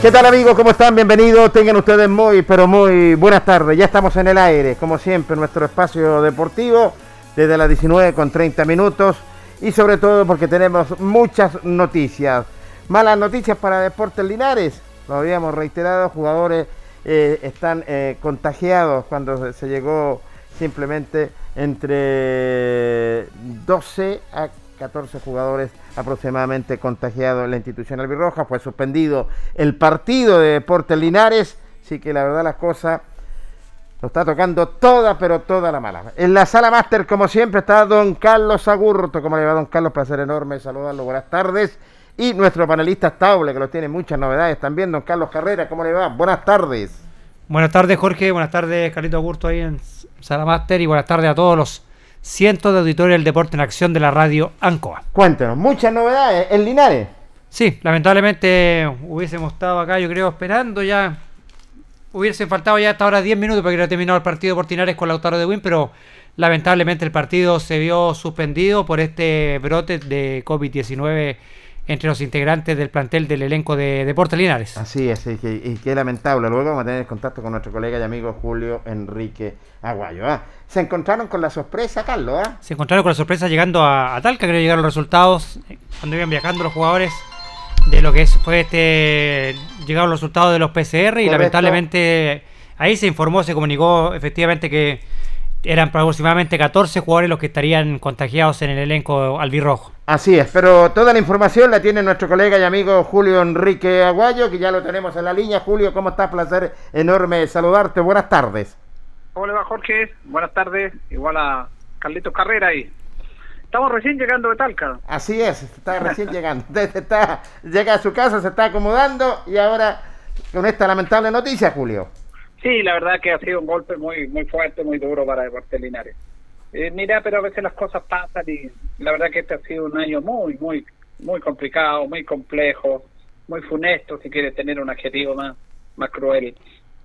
¿Qué tal amigos? ¿Cómo están? Bienvenidos. Tengan ustedes muy, pero muy buenas tardes. Ya estamos en el aire, como siempre, nuestro espacio deportivo, desde las 19 con 30 minutos. Y sobre todo porque tenemos muchas noticias. Malas noticias para Deportes Linares. Lo habíamos reiterado, jugadores eh, están eh, contagiados cuando se llegó simplemente entre 12 a 14 jugadores aproximadamente contagiados en la institución albirroja. Fue suspendido el partido de Deportes Linares. Así que la verdad las cosas lo está tocando toda, pero toda la mala. En la sala máster, como siempre, está don Carlos Agurto. ¿Cómo le va, don Carlos? Placer enorme saludarlo. Buenas tardes. Y nuestro panelista estable, que lo tiene muchas novedades también, don Carlos Carrera. ¿Cómo le va? Buenas tardes. Buenas tardes, Jorge. Buenas tardes, Carlito Agurto, ahí en Sala Máster. Y buenas tardes a todos los cientos de auditores del deporte en acción de la radio ANCOA. Cuéntenos, muchas novedades en Linares. Sí, lamentablemente hubiésemos estado acá, yo creo, esperando ya. Hubiesen faltado ya hasta ahora 10 minutos para que hubiera terminado el partido por Linares con Lautaro de Win, pero lamentablemente el partido se vio suspendido por este brote de COVID-19 entre los integrantes del plantel del elenco de Deportes Linares. Así es, y, qué lamentable. Luego vamos a tener contacto con nuestro colega y amigo Julio Enrique Aguayo. ¿ah? Se encontraron con la sorpresa, Carlos. ¿ah? Se encontraron con la sorpresa llegando a, Talca, creo llegaron los resultados eh, cuando iban viajando los jugadores de lo que fue este llegaron los resultados de los PCR y lamentablemente ahí se informó, se comunicó efectivamente que eran aproximadamente 14 jugadores los que estarían contagiados en el elenco albirrojo. Así es, pero toda la información la tiene nuestro colega y amigo Julio Enrique Aguayo, que ya lo tenemos en la línea. Julio, ¿cómo estás? Placer enorme saludarte. Buenas tardes. Hola, va Jorge. Buenas tardes. Igual a Carlitos Carrera ahí. Estamos recién llegando de Talca. Así es, está recién llegando. Está, llega a su casa, se está acomodando y ahora con esta lamentable noticia, Julio. Sí, la verdad que ha sido un golpe muy muy fuerte, muy duro para Deportes Linares. Eh, mira, pero a veces las cosas pasan y la verdad que este ha sido un año muy, muy, muy complicado, muy complejo, muy funesto, si quieres tener un adjetivo más, más cruel.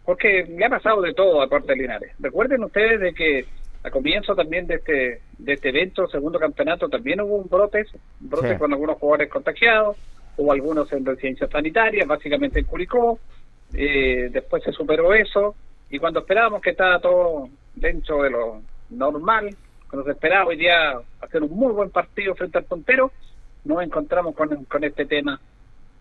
Porque le ha pasado de todo a Deportes Linares. Recuerden ustedes de que a comienzo también de este de este evento, segundo campeonato, también hubo un brote, un brote Sí. con algunos jugadores contagiados, hubo algunos en residencias sanitarias, básicamente en Curicó, eh, después se superó eso, y cuando esperábamos que estaba todo dentro de lo normal, cuando se esperaba hoy día hacer un muy buen partido frente al puntero, nos encontramos con, este tema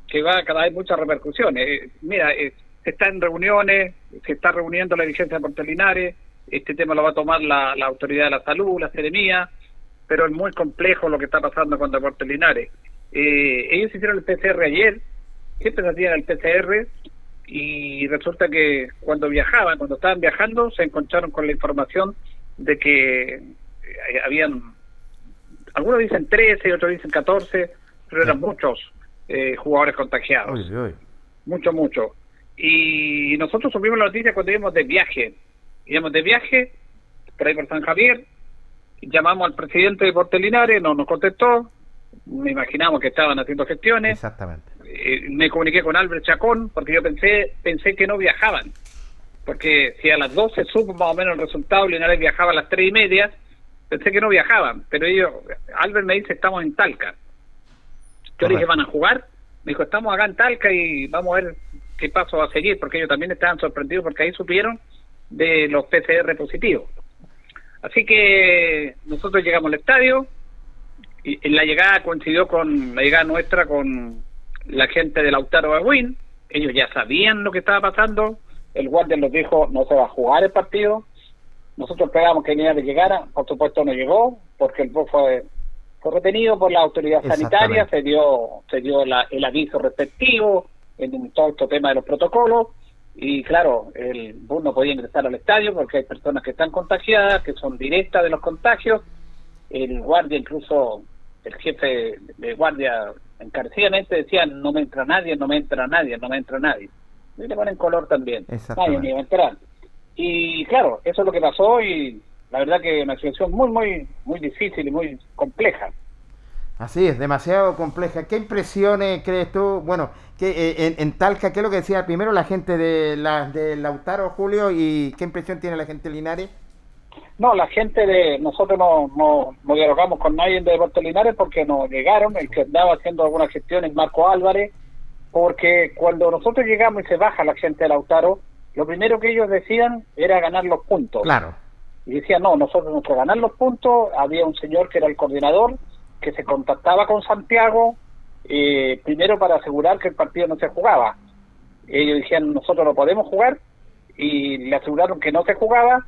que va a cada vez muchas repercusiones. Eh, mira, eh, se está en reuniones, se está reuniendo la dirigencia de Puerto Linares, este tema lo va a tomar la, la autoridad de la salud, la seremía, pero es muy complejo lo que está pasando con Deportes Linares. Eh, ellos hicieron el PCR ayer, siempre se hacían el PCR, y resulta que cuando viajaban, cuando estaban viajando, se encontraron con la información de que eh, habían, algunos dicen 13, otros dicen 14, pero eran muchos eh, jugadores contagiados Uy, uy. mucho, mucho. Y nosotros subimos la noticia cuando íbamos de viaje. Íbamos de viaje, por ahí por San Javier, llamamos al presidente de Deportes Linares, no nos contestó, me imaginamos que estaban haciendo gestiones, Exactamente. Eh, me comuniqué con Albert Chacón, porque yo pensé pensé que no viajaban, porque si a las 12 supo más o menos el resultado, Linares viajaba a las 3 y media, pensé que no viajaban, pero ellos, Albert me dice, estamos en Talca. Yo le dije. ¿van a jugar? Me dijo, estamos acá en Talca y vamos a ver qué paso va a seguir, porque ellos también estaban sorprendidos porque ahí supieron de los PCR positivos. Así que nosotros llegamos al estadio y en la llegada coincidió con la llegada nuestra con la gente del Lautaro Aguín. Ellos ya sabían lo que estaba pasando. El guardia nos dijo, no se va a jugar el partido. Nosotros esperábamos que Linares llegara. Por supuesto no llegó porque el bus fue, fue retenido por la autoridad sanitaria. Se dio, se dio la- el aviso respectivo en todo este tema de los protocolos. Y claro, el bus no podía ingresar al estadio porque hay personas que están contagiadas, que son directas de los contagios. El guardia, incluso el jefe de guardia, encarecidamente decía: No me entra nadie, no me entra nadie, no me entra nadie. Y le ponen color también. Nadie me va a entrar. Y claro, eso es lo que pasó y la verdad que una situación muy, muy, muy difícil y muy compleja. Así es, demasiado compleja. ¿Qué impresiones crees tú? Bueno, que eh, en, en Talca, ¿qué es lo que decía primero la gente de, la, de Lautaro, Julio? ¿Y qué impresión tiene la gente de Linares? No, la gente de nosotros no, no, no dialogamos con nadie de Deportes Linares porque nos llegaron, el que andaba haciendo algunas gestiones, Marco Álvarez, porque cuando nosotros llegamos y se baja la gente de Lautaro, lo primero que ellos decían era ganar los puntos. Claro. Y decían, no, nosotros que ganar los puntos. Había un señor que era el coordinador, que se contactaba con Santiago, eh, primero para asegurar que el partido no se jugaba. Ellos decían, nosotros no podemos jugar, y le aseguraron que no se jugaba,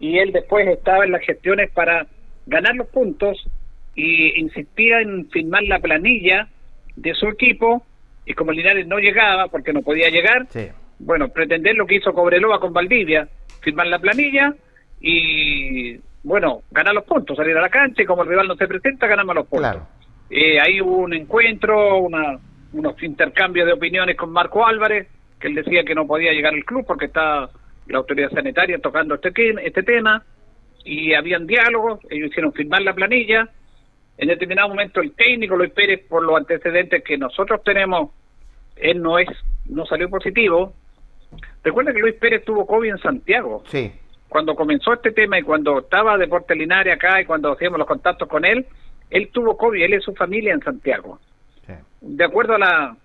y él después estaba en las gestiones para ganar los puntos, y insistía en firmar la planilla de su equipo, y como Linares no llegaba, porque no podía llegar, Sí. bueno, pretender lo que hizo Cobreloa con Valdivia, firmar la planilla y, bueno, ganar los puntos, salir a la cancha y como el rival no se presenta, ganamos los puntos. Claro. Eh, ahí hubo un encuentro, una, unos intercambios de opiniones con Marco Álvarez, que él decía que no podía llegar al club porque está la autoridad sanitaria tocando este, este tema, y habían diálogos, ellos hicieron firmar la planilla. En determinado momento el técnico Luis Pérez, por los antecedentes que nosotros tenemos, él no es no salió positivo. Recuerda que Luis Pérez tuvo COVID en Santiago Sí. cuando comenzó este tema y cuando estaba Deporte Linares acá y cuando hacíamos los contactos con él, él tuvo COVID, él y su familia en Santiago. sí. De acuerdo a la,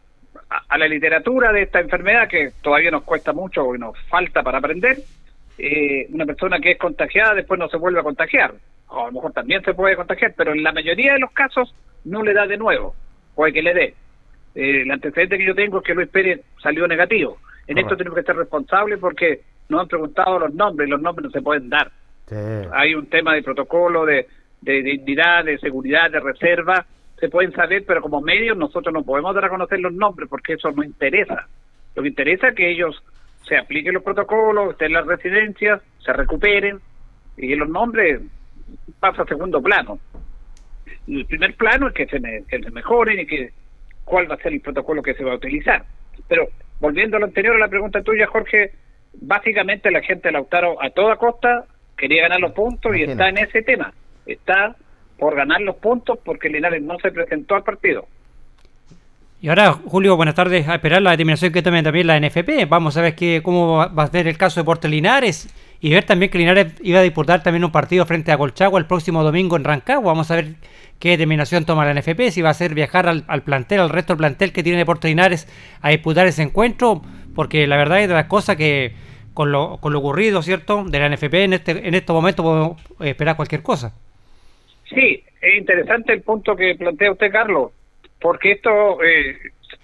a, la literatura de esta enfermedad, que todavía nos cuesta mucho y nos falta para aprender, eh, una persona que es contagiada después no se vuelve a contagiar. O a lo mejor también se puede contagiar, pero en la mayoría de los casos no le da de nuevo, puede que le dé. Eh, el antecedente que yo tengo es que Luis Pérez salió negativo. En Correcto. esto tenemos que ser responsables porque nos han preguntado los nombres y los nombres no se pueden dar. Hay un tema de protocolo, de, de, identidad, de seguridad, de reserva, se pueden saber, pero como medios nosotros no podemos dar a conocer los nombres porque eso no interesa. Lo que interesa es que ellos se apliquen los protocolos, estén en las residencias, se recuperen y los nombres pasan a segundo plano. el primer plano es que se, que se mejoren y que cuál va a ser el protocolo que se va a utilizar. Pero volviendo a lo anterior a la pregunta tuya, Jorge, básicamente la gente de Lautaro a toda costa quería ganar los puntos y está en ese tema. Está por ganar los puntos porque Linares no se presentó al partido. Y ahora, Julio, buenas tardes. A esperar la determinación que tome también la NFP. Vamos a ver qué, cómo va a ser el caso de Porte Linares y ver también que Linares iba a disputar también un partido frente a Colchagua el próximo domingo en Rancagua. Vamos a ver qué determinación toma la NFP, si va a ser viajar al, plantel, al resto del plantel que tiene Deportes Linares a disputar ese encuentro, porque la verdad es de las cosas que con lo, con lo ocurrido, ¿cierto?, de la NFP en este en estos momentos podemos esperar cualquier cosa. Sí, es interesante el punto que plantea usted, Carlos, porque esto eh,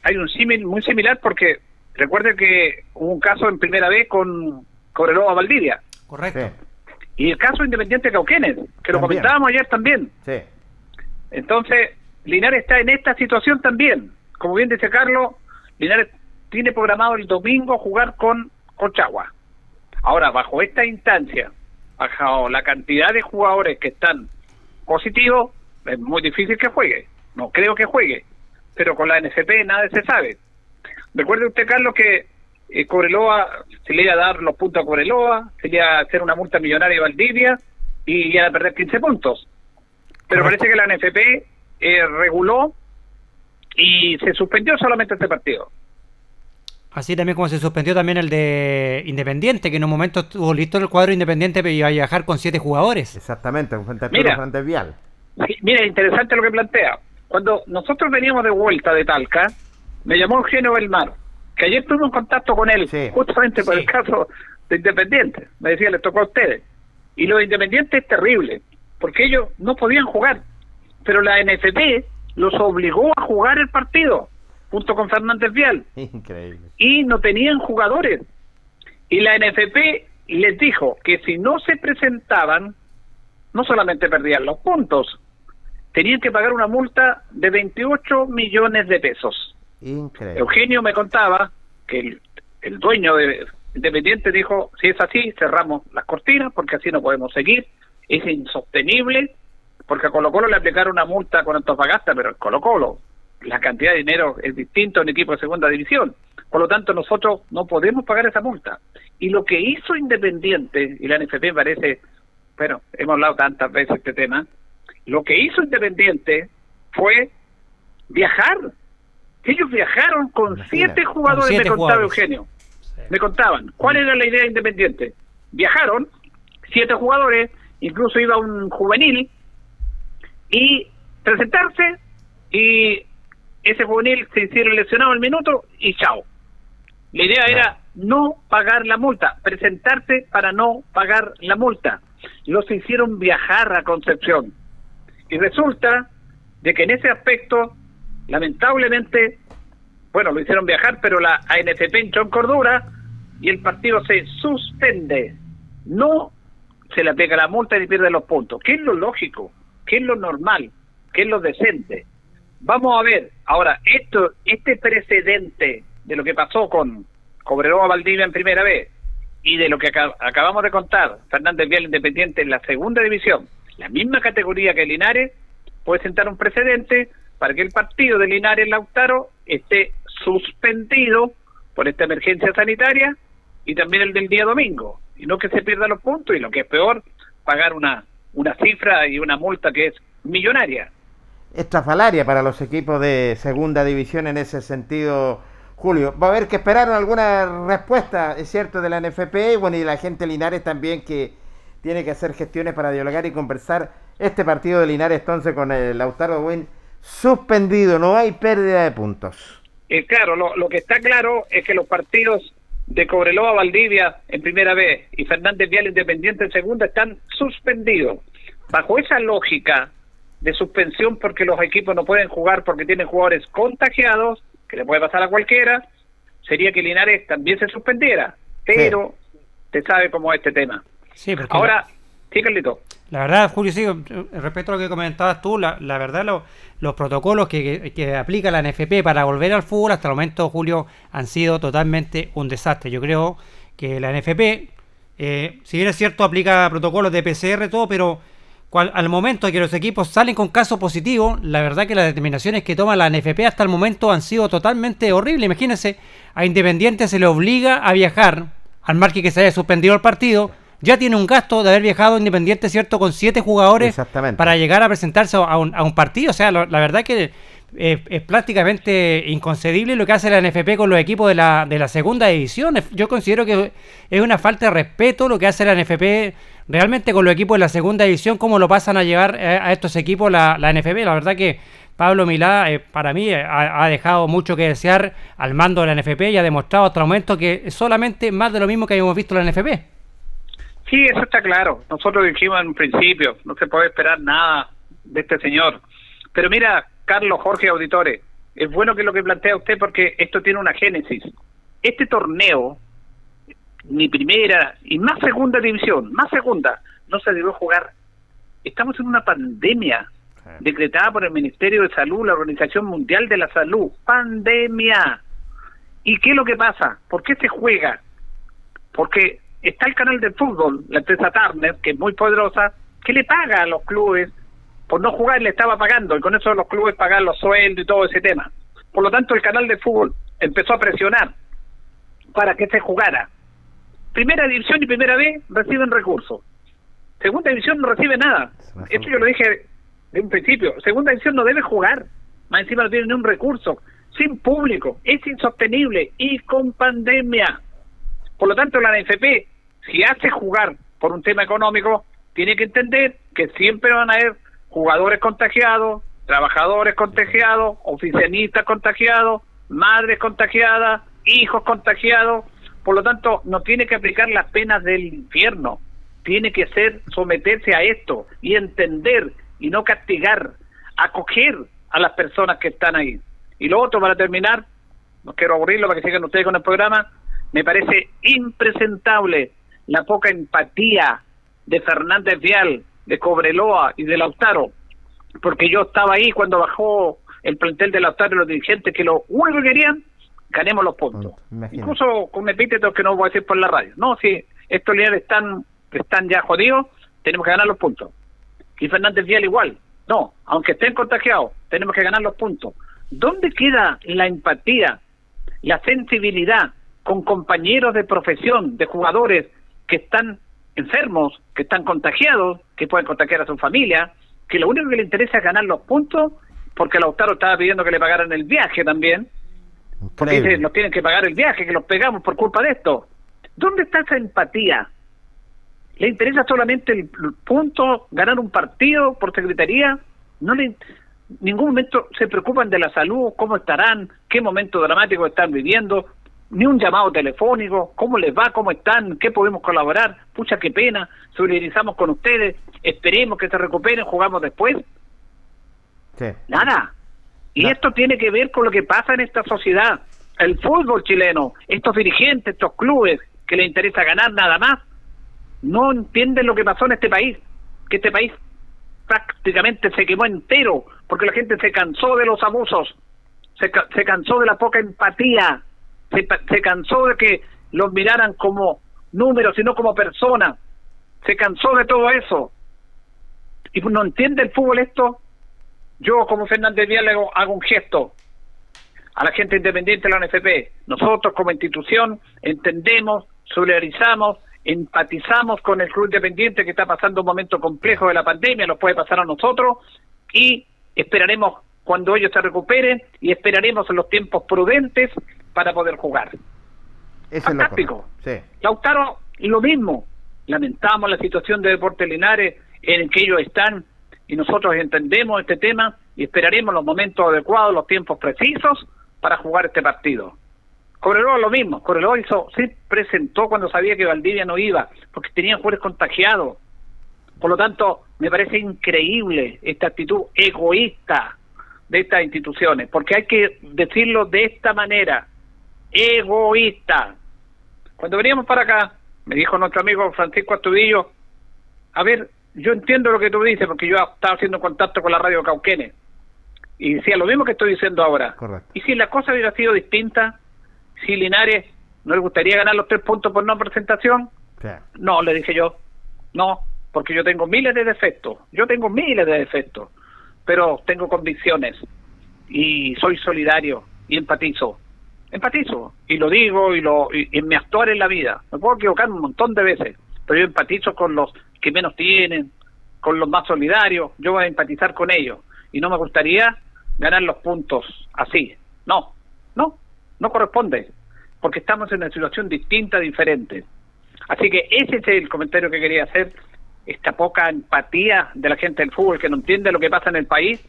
hay un símil muy similar porque recuerde que hubo un caso en primera vez con Cobreloa Valdivia. Correcto. Y el caso Independiente Cauquenes, que lo comentábamos ayer también. Sí. Entonces, Linares está en esta situación también. Como bien dice Carlos, Linares tiene programado el domingo jugar con Cochagua. Ahora, bajo esta instancia, bajo la cantidad de jugadores que están positivos, es muy difícil que juegue. No creo que juegue. Pero con la NFP nada se sabe. Recuerde usted, Carlos, que eh, Cobreloa se le iba a dar los puntos a Cobreloa, se le iba a hacer una multa millonaria a Valdivia y iba a perder 15 puntos. Pero parece que la NFP eh, reguló y se suspendió solamente este partido. Así también como se suspendió también el de Independiente, que en un momento estuvo listo el cuadro Independiente pero iba a viajar con siete jugadores. Exactamente, con mira, Vial. mira, interesante lo que plantea. Cuando nosotros veníamos de vuelta de Talca, me llamó Eugenio Belmar, que ayer tuvimos contacto con él, justamente por el caso de Independiente. Me decía, le tocó a ustedes. Y lo de Independiente es terrible porque ellos no podían jugar. Pero la NFP los obligó a jugar el partido, junto con Fernández Vial. Increíble. Y no tenían jugadores. Y la NFP les dijo que si no se presentaban, no solamente perdían los puntos, tenían que pagar una multa de 28 millones de pesos. Increíble. Eugenio me contaba que el, el dueño de Independiente dijo, si es así, cerramos las cortinas porque así no podemos seguir es insostenible, porque a Colo Colo le aplicaron una multa con Antofagasta, pero Colo Colo, la cantidad de dinero es distinto en equipo de segunda división. Por lo tanto, nosotros no podemos pagar esa multa. Y lo que hizo Independiente, y la NFP parece, bueno, hemos hablado tantas veces de este tema, lo que hizo Independiente fue viajar. Ellos viajaron con siete jugadores, me contaba Eugenio. Me contaban. ¿Cuál era la idea de Independiente? Viajaron, siete jugadores, incluso iba un juvenil y presentarse y ese juvenil se hicieron lesionado al minuto y chao. La idea era no pagar la multa, presentarse para no pagar la multa. Los hicieron viajar a Concepción. Y resulta de que en ese aspecto, lamentablemente, bueno, lo hicieron viajar, pero la ANFP entró en cordura y el partido se suspende. No se le pega la multa y pierde los puntos. ¿Qué es lo lógico? ¿Qué es lo normal? ¿Qué es lo decente? Vamos a ver, ahora, esto, este precedente de lo que pasó con Cobreroa Valdivia en primera vez y de lo que acabamos de contar, Fernández Vial Independiente en la segunda división, la misma categoría que Linares, puede sentar un precedente para que el partido de Linares Lautaro esté suspendido por esta emergencia sanitaria y también el del día domingo y no que se pierdan los puntos y lo que es peor, pagar una, una cifra y una multa que es millonaria. Estrafalaria para los equipos de segunda división en ese sentido, Julio. Va a haber que esperar alguna respuesta, es cierto, de la NFP y bueno, y la gente Linares también que tiene que hacer gestiones para dialogar y conversar este partido de Linares entonces con el Lautaro Win suspendido, no hay pérdida de puntos. Eh, claro, lo, lo que está claro es que los partidos de Cobreloa Valdivia en primera vez y Fernández Vial Independiente en segunda están suspendidos. Bajo esa lógica de suspensión porque los equipos no pueden jugar porque tienen jugadores contagiados, que le puede pasar a cualquiera, sería que Linares también se suspendiera. Pero te sabe cómo es este tema. Sí, Ahora, Sí, Carlito. La verdad, Julio, sí, respecto a lo que comentabas tú, la, la verdad, lo- los protocolos que, que- que aplica la NFP para volver al fútbol hasta el momento, Julio, han sido totalmente un desastre. Yo creo que la NFP, eh, si bien es cierto, aplica protocolos de PCR, todo, pero cual- al momento que los equipos salen con casos positivos, la verdad que las determinaciones que toma la NFP hasta el momento han sido totalmente horribles. Imagínense, a Independiente se le obliga a viajar, al marque que se haya suspendido el partido. Ya tiene un gasto de haber viajado Independiente, ¿cierto? Con siete jugadores para llegar a presentarse a un, a un partido. O sea, lo- la verdad que es prácticamente inconcebible lo que hace la NFP con los equipos de la, de la segunda división. Yo considero que es una falta de respeto lo que hace la NFP realmente con los equipos de la segunda división, cómo lo pasan a llevar a estos equipos la, la NFP. La verdad que Pablo Milá, eh, para mí, ha, dejado mucho que desear al mando de la NFP y ha demostrado hasta el momento que solamente más de lo mismo que habíamos visto en la NFP. Sí, eso está claro. Nosotros dijimos en un principio, no se puede esperar nada de este señor. Pero mira, Carlos Jorge Auditores, es bueno que lo que plantea usted porque esto tiene una génesis. Este torneo, ni primera y más segunda división, más segunda, no se debió jugar. Estamos en una pandemia decretada por el Ministerio de Salud, la Organización Mundial de la Salud. Pandemia. ¿Y qué es lo que pasa? ¿Por qué se juega? porque está el canal de fútbol, la empresa Turner, que es muy poderosa, que le paga a los clubes por no jugar, le estaba pagando, y con eso los clubes pagan los sueldos y todo ese tema. Por lo tanto, el canal de fútbol empezó a presionar para que se jugara. Primera división y primera B reciben recursos. Segunda división no recibe nada. Esto yo lo dije de un principio. Segunda división no debe jugar. Más encima no tiene ni un recurso. Sin público. Es insostenible. Y con pandemia. Por lo tanto, la NFP, si hace jugar por un tema económico, tiene que entender que siempre van a haber jugadores contagiados, trabajadores contagiados, oficialistas contagiados, madres contagiadas, hijos contagiados. Por lo tanto, no tiene que aplicar las penas del infierno. Tiene que ser someterse a esto y entender y no castigar, acoger a las personas que están ahí. Y lo otro, para terminar, no quiero aburrirlo para que sigan ustedes con el programa, me parece impresentable la poca empatía de Fernández Vial, de Cobreloa y de Lautaro, porque yo estaba ahí cuando bajó el plantel de Lautaro y los dirigentes que lo único que querían, ganemos los puntos. Imagínate. Incluso con epítetos que no voy a decir por la radio. No, si estos líderes están, están ya jodidos, tenemos que ganar los puntos. Y Fernández Vial igual. No, aunque estén contagiados, tenemos que ganar los puntos. ¿Dónde queda la empatía, la sensibilidad con compañeros de profesión, de jugadores que están enfermos, que están contagiados, que pueden contagiar a su familia, que lo único que le interesa es ganar los puntos, porque Lautaro estaba pidiendo que le pagaran el viaje también, porque dice, nos tienen que pagar el viaje, que los pegamos por culpa de esto. ¿Dónde está esa empatía? ¿Le interesa solamente el, el punto, ganar un partido por secretaría? No le, ningún momento se preocupan de la salud, cómo estarán, qué momento dramático están viviendo, ni un llamado telefónico, cómo les va, cómo están, qué podemos colaborar, pucha qué pena, solidarizamos con ustedes, esperemos que se recuperen, jugamos después, Sí. nada. Y No. esto tiene que ver con lo que pasa en esta sociedad, el fútbol chileno, estos dirigentes, estos clubes que les interesa ganar nada más, no entienden lo que pasó en este país, que este país prácticamente se quemó entero, porque la gente se cansó de los abusos, se, ca- se cansó de la poca empatía, se, cansó de que los miraran como números y no como personas, se cansó de todo eso. Y no entiende el fútbol esto, yo como Fernández Vial hago, hago un gesto a la gente independiente de la NFP. Nosotros como institución entendemos, solidarizamos, empatizamos con el club independiente que está pasando un momento complejo de la pandemia, nos puede pasar a nosotros y esperaremos cuando ellos se recuperen y esperaremos en los tiempos prudentes para poder jugar. Fantástico. Sí. Lautaro, lo mismo. Lamentamos la situación de Deportes Linares en que ellos están y nosotros entendemos este tema y esperaremos los momentos adecuados, los tiempos precisos para jugar este partido. Cobreloa lo mismo, Cobreloa hizo, se presentó cuando sabía que Valdivia no iba, porque tenían jugadores contagiados. Por lo tanto, me parece increíble esta actitud egoísta de estas instituciones, porque hay que decirlo de esta manera, egoísta. Cuando veníamos para acá, me dijo nuestro amigo Francisco Astudillo, a ver, yo entiendo lo que tú dices, porque yo estaba haciendo contacto con la radio Cauquenes y decía lo mismo que estoy diciendo ahora. Correcto. Y si la cosa hubiera sido distinta, si Linares no le gustaría ganar los tres puntos por no presentación, no, le dije yo, no, porque yo tengo miles de defectos, yo tengo miles de defectos, pero tengo convicciones y soy solidario y empatizo. Empatizo y lo digo y lo y, mi actuar en la vida. Me puedo equivocar un montón de veces, pero yo empatizo con los que menos tienen, con los más solidarios, yo voy a empatizar con ellos y no me gustaría ganar los puntos así. No, no, no corresponde, porque estamos en una situación distinta, diferente. Así que ese es el comentario que quería hacer, esta poca empatía de la gente del fútbol que no entiende lo que pasa en el país,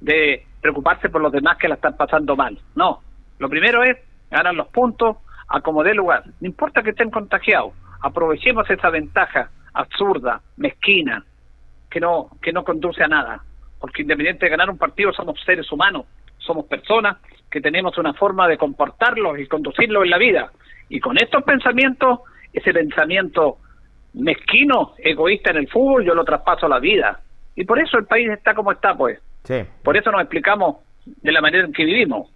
de preocuparse por los demás que la están pasando mal. No, lo primero es ganar los puntos a como dé lugar. No importa que estén contagiados, aprovechemos esa ventaja absurda, mezquina, que no, que no conduce a nada. Porque independiente de ganar un partido, somos seres humanos, somos personas que tenemos una forma de comportarlos y conducirlos en la vida. Y con estos pensamientos, ese pensamiento mezquino, egoísta en el fútbol, yo lo traspaso a la vida. Y por eso el país está como está, pues. Sí. Por eso nos explicamos de la manera en que vivimos.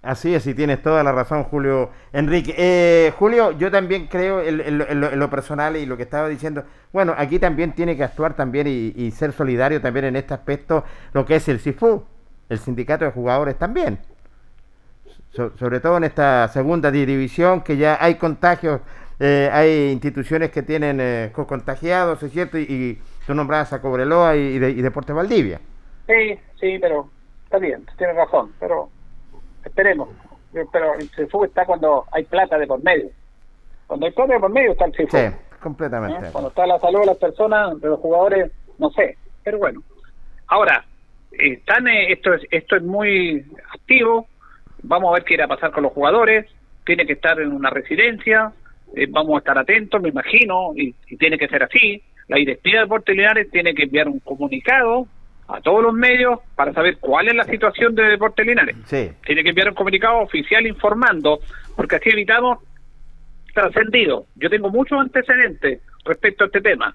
Así es, y tienes toda la razón, Julio Enrique. Eh, Julio, yo también creo en, lo- en lo, en lo personal y lo que estaba diciendo, bueno, aquí también tiene que actuar también y, ser solidario también en este aspecto lo que es el CIFU, el sindicato de jugadores también. So- sobre todo en esta segunda di- división que ya hay contagios, eh, hay instituciones que tienen eh, co- contagiados, ¿es cierto? Y, tú nombrabas a Cobreloa y, y de, y Deportes Valdivia. Sí, sí, pero está bien, tienes razón, pero esperemos. Pero el CIFU está cuando hay plata de por medio. Cuando hay plata de por medio está el CIFU. Sí, ¿eh? completamente. Cuando está la salud de las personas, de los jugadores, no sé, pero bueno. Ahora, eh, están, eh, esto, es, esto es muy activo, vamos a ver qué irá a pasar con los jugadores, tiene que estar en una residencia, eh, vamos a estar atentos, me imagino, y, y tiene que ser así. La directiva de Deportes Linares tiene que enviar un comunicado a todos los medios para saber cuál es la situación de Deportes Linares Sí, tiene que enviar un comunicado oficial informando, porque así evitamos trascendido. Yo tengo muchos antecedentes respecto a este tema.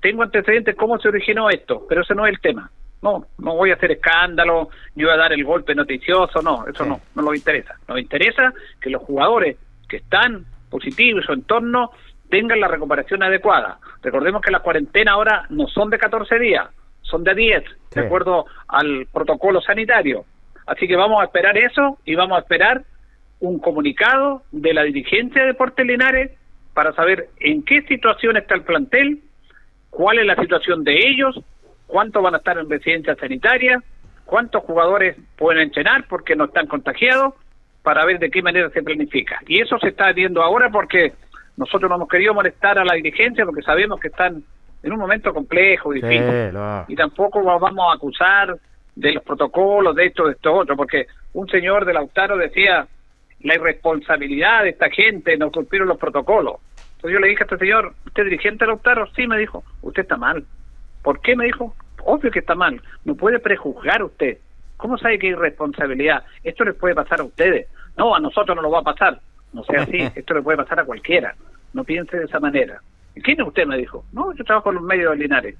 Tengo antecedentes cómo se originó esto, pero ese no es el tema. No, no voy a hacer escándalo, yo voy a dar el golpe noticioso, no, eso Sí. no, no nos interesa. Nos interesa que los jugadores que están positivos y su entorno tengan la recuperación adecuada. Recordemos que las cuarentenas ahora no son de 14 días, son de 10, Sí. de acuerdo al protocolo sanitario. Así que vamos a esperar eso y vamos a esperar un comunicado de la dirigencia de Deportes Linares para saber en qué situación está el plantel, cuál es la situación de ellos, cuántos van a estar en residencia sanitaria, cuántos jugadores pueden entrenar porque no están contagiados, para ver de qué manera se planifica. Y eso se está viendo ahora porque nosotros no hemos querido molestar a la dirigencia porque sabemos que están en un momento complejo, difícil sí, lo- y tampoco va- vamos a acusar de los protocolos, de esto, de esto otro, porque un señor de Lautaro decía la irresponsabilidad de esta gente, no cumplieron los protocolos. Entonces yo le dije a este señor, ¿usted es dirigente de Lautaro? Sí, me dijo, usted está mal. ¿Por qué? Me dijo, obvio que está mal, no puede prejuzgar usted. ¿Cómo sabe que hay irresponsabilidad? Esto les puede pasar a ustedes. No, a nosotros no lo va a pasar. No sea así, esto le puede pasar a cualquiera. No piense de esa manera. ¿Y quién es usted? Me dijo. No, yo trabajo en los medios de Linares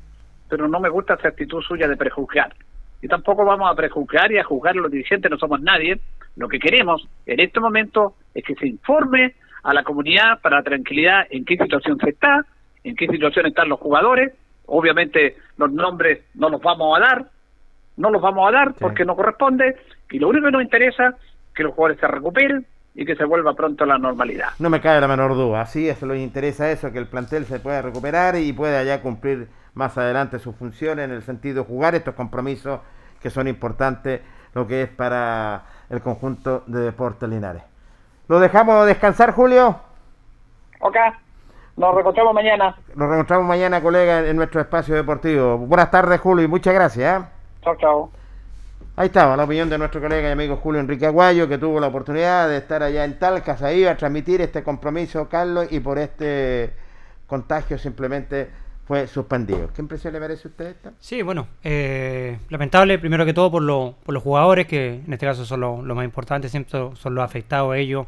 pero no me gusta esa actitud suya de prejuzgar. Y tampoco vamos a prejuzgar y a juzgar a los dirigentes, no somos nadie. Lo que queremos en este momento es que se informe a la comunidad para la tranquilidad en qué situación se está, en qué situación están los jugadores. Obviamente los nombres no los vamos a dar, no los vamos a dar Sí. porque no corresponde. Y lo único que nos interesa es que los jugadores se recuperen y que se vuelva pronto a la normalidad. No me cabe la menor duda. Así es, les interesa eso, que el plantel se pueda recuperar y pueda ya cumplir más adelante sus funciones en el sentido de jugar estos compromisos que son importantes, lo que es para el conjunto de Deportes Linares. ¿Lo dejamos descansar, Julio? Ok, nos reencontramos mañana. Nos reencontramos mañana, colega, en nuestro espacio deportivo. Buenas tardes, Julio, y muchas gracias. ¿eh? Chao, chao. Ahí estaba la opinión de nuestro colega y amigo Julio Enrique Aguayo, que tuvo la oportunidad de estar allá en Talcas, ahí a transmitir este compromiso, Carlos, y por este contagio simplemente fue suspendido. ¿Qué impresión le merece a usted esta? Sí, bueno, eh, lamentable primero que todo por, lo- por los jugadores, que en este caso son lo, lo más importante, siempre son los afectados ellos,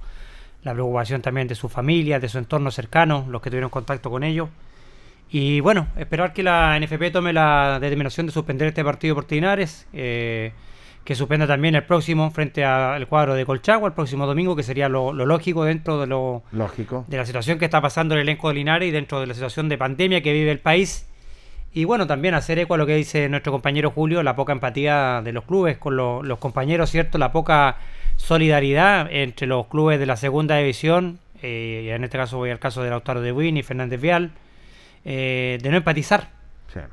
la preocupación también de su familia, de su entorno cercano, los que tuvieron contacto con ellos. Y bueno, esperar que la NFP tome la determinación de suspender este partido por Tinares, eh, que suspenda también el próximo frente al cuadro de Colchagua, el próximo domingo, que sería lo, lógico dentro de lo lógico. de la situación que está pasando el elenco de Linares y dentro de la situación de pandemia que vive el país. Y bueno, también hacer eco a lo que dice nuestro compañero Julio, la poca empatía de los clubes con los compañeros, ¿cierto? La poca solidaridad entre los clubes de la segunda división, eh, en este caso voy al caso de Lautaro de Win y Fernández Vial, eh, de no empatizar.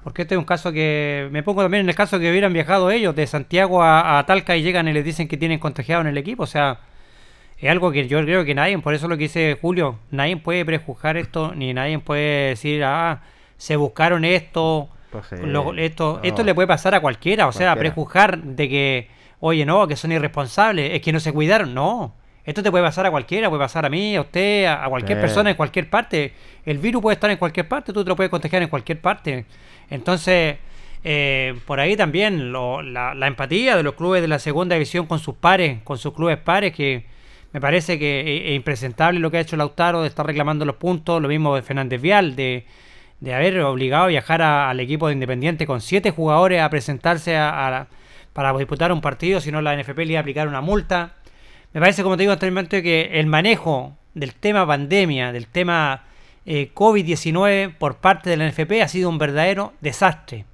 Porque este es un caso que me pongo también en el caso que hubieran viajado ellos de Santiago a, Talca y llegan y les dicen que tienen contagiado en el equipo. O sea, es algo que yo creo que nadie, por eso lo que dice Julio, nadie puede prejuzgar esto, ni nadie puede decir, ah, se buscaron esto. Pues esto, esto le puede pasar a cualquiera, o sea, prejuzgar de que, oye, no, que son irresponsables, es que no se cuidaron, no. Esto te puede pasar a cualquiera, puede pasar a mí, a usted, a, cualquier persona en cualquier parte. El virus puede estar en cualquier parte, tú te lo puedes contagiar en cualquier parte. Entonces, eh, por ahí también la, empatía de los clubes de la segunda división con sus pares, con sus clubes pares, que me parece que es, impresentable lo que ha hecho Lautaro de estar reclamando los puntos, lo mismo de Fernández Vial, de, haber obligado a viajar al equipo de Independiente con siete jugadores a presentarse a, para disputar un partido, si no la NFP le iba a aplicar una multa. Me parece, como te digo anteriormente, que el manejo del tema pandemia, del tema eh, COVID-19 por parte de la NFP ha sido un verdadero desastre.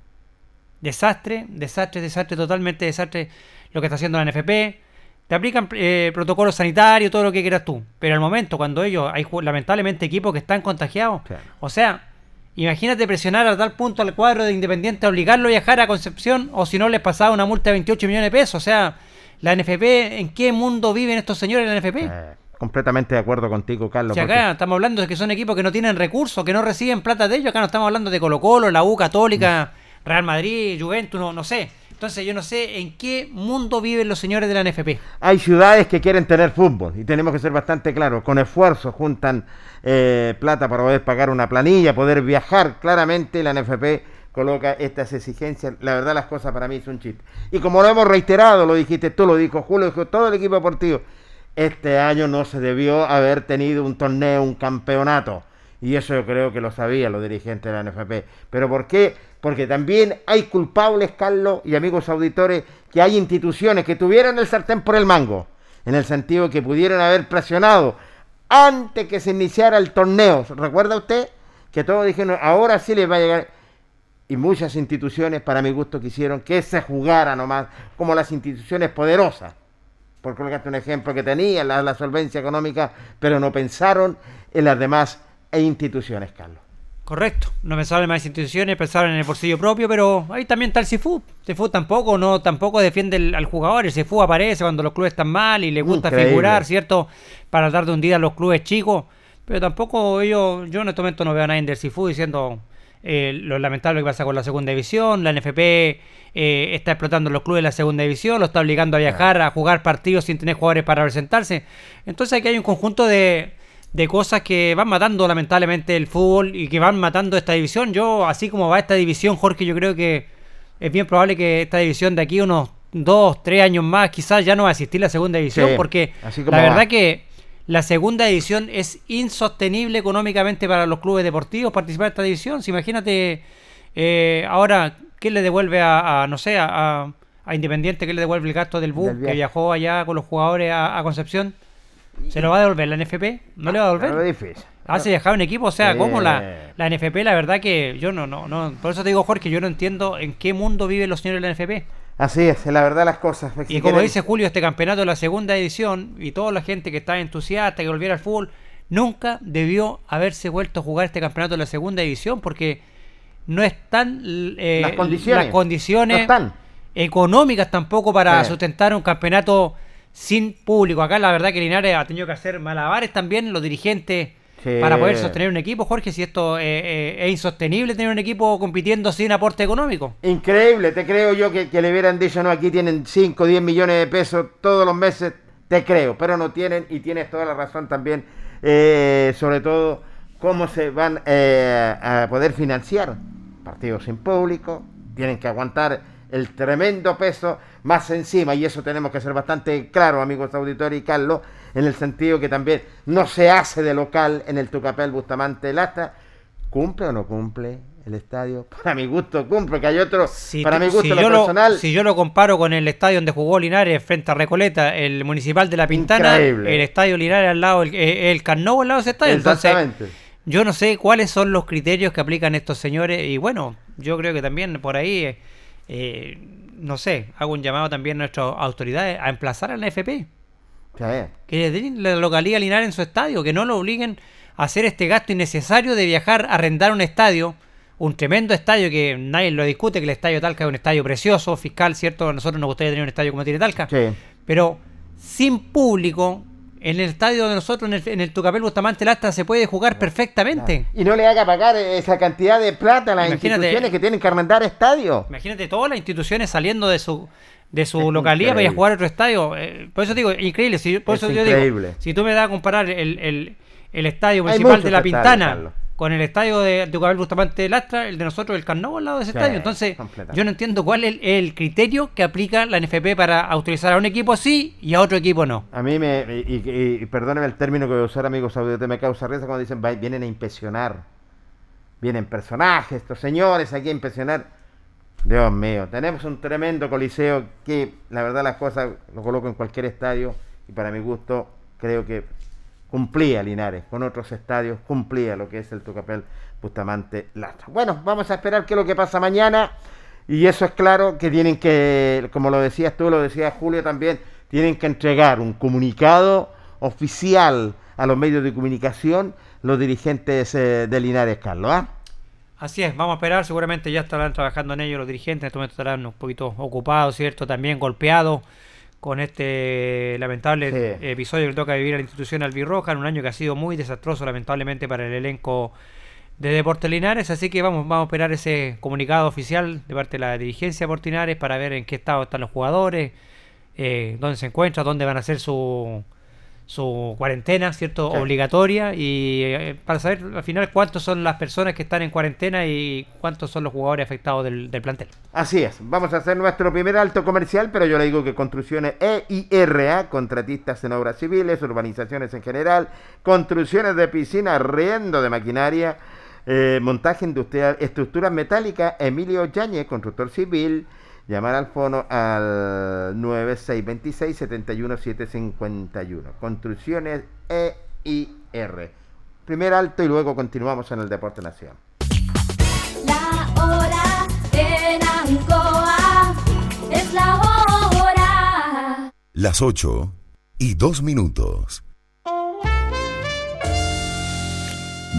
Desastre, desastre, desastre, totalmente desastre lo que está haciendo la NFP. Te aplican eh, protocolos sanitarios, todo lo que quieras tú. Pero al momento, cuando ellos, hay lamentablemente equipos que están contagiados, o sea, imagínate presionar a tal punto al cuadro de Independiente, obligarlo a viajar a Concepción, o si no les pasaba una multa de 28 millones de pesos. O sea, la NFP, ¿en qué mundo viven estos señores de la NFP? Eh, completamente de acuerdo contigo, Carlos. Si acá estamos hablando de que son equipos que no tienen recursos, que no reciben plata de ellos, acá no estamos hablando de Colo Colo, la U Católica. Real Madrid, Juventus, no, no sé. Entonces yo no sé en qué mundo viven los señores de la NFP. Hay ciudades que quieren tener fútbol y tenemos que ser bastante claros. Con esfuerzo juntan eh, plata para poder pagar una planilla, poder viajar. Claramente la NFP coloca estas exigencias. La verdad las cosas para mí es un chiste. Y como lo hemos reiterado, lo dijiste tú, lo dijo Julio, dijo todo el equipo deportivo, este año no se debió haber tenido un torneo, un campeonato. Y eso yo creo que lo sabían los dirigentes de la NFP. ¿Pero por qué? Porque también hay culpables, Carlos y amigos auditores, que hay instituciones que tuvieran el sartén por el mango. En el sentido que pudieran haber presionado antes que se iniciara el torneo. ¿Recuerda usted? Que todos dijeron, ahora sí les va a llegar y muchas instituciones, para mi gusto, quisieron que se jugara nomás, como las instituciones poderosas, por colocarte un ejemplo que tenían la, solvencia económica, pero no pensaron en las demás instituciones, Carlos. Correcto, no pensaron en más instituciones, pensaron en el bolsillo propio, pero ahí también está el Cifu. Cifu tampoco, no, tampoco defiende al jugador, el Cifu aparece cuando los clubes están mal y le gusta figurar, ¿cierto? Para dar de un día a los clubes chicos, pero tampoco ellos, yo en este momento no veo a nadie del Cifu diciendo eh, lo lamentable que pasa con la segunda división, la NFP eh, está explotando los clubes de la segunda división, lo está obligando a viajar, a jugar partidos sin tener jugadores para presentarse. Entonces aquí hay un conjunto de, de cosas que van matando lamentablemente el fútbol y que van matando esta división. Yo, así como va esta división, Jorge, yo creo que es bien probable que esta división de aquí unos dos, tres años más, quizás ya no va a existir la segunda división, porque la verdad que la segunda edición es insostenible económicamente para los clubes deportivos participar en esta división. Si imagínate eh, ahora, ¿qué le devuelve a, no sé, a, Independiente, qué le devuelve el gasto del bus que viajó allá con los jugadores a, Concepción? ¿Se lo va a devolver la NFP? ¿No, le va a devolver? Es difícil. Hace viajar un equipo, o sea, como la, la NFP, la verdad que yo no, no, no, por eso te digo, Jorge, yo no entiendo en qué mundo viven los señores de la NFP. Así es, la verdad las cosas. y como dice Julio, este campeonato de la segunda edición y toda la gente que está entusiasta que volviera al fútbol, nunca debió haberse vuelto a jugar este campeonato de la segunda edición porque no están eh, las condiciones, económicas tampoco para sustentar un campeonato sin público. Acá la verdad que Linares ha tenido que hacer malabares también, los dirigentes para poder sostener un equipo, Jorge, si esto eh, eh, es insostenible tener un equipo compitiendo sin aporte económico. Increíble, te creo yo que, le hubieran dicho, no, aquí tienen 5 o 10 millones de pesos todos los meses, te creo, pero no tienen y tienes toda la razón también, eh, sobre todo cómo se van a poder financiar partidos sin público, tienen que aguantar el tremendo peso más encima, y eso tenemos que ser bastante claro, amigos auditores y Carlos, en el sentido que también no se hace de local en el Tucapel Bustamante Lata, ¿Cumple o no cumple el estadio? Para mi gusto cumple, que hay otro. Si para mi gusto, si lo yo personal. si yo lo comparo con el estadio donde jugó Linares frente a Recoleta, el municipal de La Pintana, Increíble. el estadio Linares al lado, el, eh, el Carnovo al lado de ese estadio. Entonces, Exactamente. yo no sé cuáles son los criterios que aplican estos señores y bueno, yo creo que también por ahí, eh, eh, no sé, hago un llamado también a nuestras autoridades a emplazar a la FP. Sí. que den la localidad Linares en su estadio, que no lo obliguen a hacer este gasto innecesario de viajar a arrendar un estadio, un tremendo estadio que nadie lo discute, que el estadio Talca es un estadio precioso, fiscal, ¿cierto? A nosotros nos gustaría tener un estadio como tiene Talca, Sí. pero sin público, en el estadio de nosotros, en el, en el Tucapel Bustamante Lastra, se puede jugar perfectamente. Y no le haga pagar esa cantidad de plata a las Imagínate- instituciones que tienen que arrendar estadios. Imagínate todas las instituciones saliendo de su de su Es localidad para ir a jugar a otro estadio. Eh, por eso digo, increíble. Si, por Es eso yo digo, si tú me das a comparar el, el, el estadio municipal de La Pintana. Con el estadio de Tucapel Bustamante de Lastra, el de nosotros, el Carnaval al lado de ese Sí, estadio. Entonces, yo no entiendo cuál es el, el criterio que aplica la NFP para autorizar a un equipo sí y a otro equipo no. A mí me. Y, y- el término que voy a usar, amigos audios, me causa risa cuando dicen "Va- vienen a impresionar. Vienen personajes, estos señores aquí a impresionar. Dios mío, tenemos un tremendo coliseo que, la verdad, las cosas lo coloco en cualquier estadio y para mi gusto creo que cumplía Linares con otros estadios, cumplía lo que es el Tucapel Bustamante Lastra. Bueno, vamos a esperar qué es lo que pasa mañana y eso es claro que tienen que, como lo decías tú, lo decía Julio también, tienen que entregar un comunicado oficial a los medios de comunicación los dirigentes eh, de Linares, Carlos. ¿ah? Así es, vamos a esperar, seguramente ya estarán trabajando en ello los dirigentes, en este momento estarán un poquito ocupados, ¿cierto? También golpeados con este lamentable Sí. episodio que le toca vivir a la institución albirroja en un año que ha sido muy desastroso lamentablemente para el elenco de Deportes Linares, así que vamos, vamos a esperar ese comunicado oficial de parte de la dirigencia de Deportes Linares para ver en qué estado están los jugadores, eh, dónde se encuentran, dónde van a hacer su, su cuarentena, ¿cierto? Obligatoria y eh, para saber al final cuántos son las personas que están en cuarentena y cuántos son los jugadores afectados del, del plantel. Así es, vamos a hacer nuestro primer alto comercial, pero yo le digo que construcciones EIRA, contratistas en obras civiles, urbanizaciones en general, construcciones de piscinas, riendo de maquinaria, eh, montaje industrial, estructuras metálicas, Emilio Yáñez, constructor civil, llamar al fono al 9626-71751. Construcciones EIR. Primer alto y luego continuamos en el Deporte Nación. La hora en Ancoa es la hora. Las 8 y 2 minutos.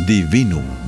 Divinum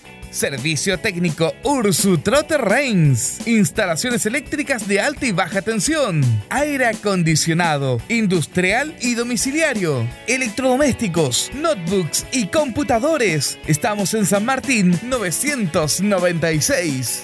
Servicio técnico Ursutrote Reigns. Instalaciones eléctricas de alta y baja tensión. Aire acondicionado, industrial y domiciliario. Electrodomésticos, notebooks y computadores. Estamos en San Martín 996.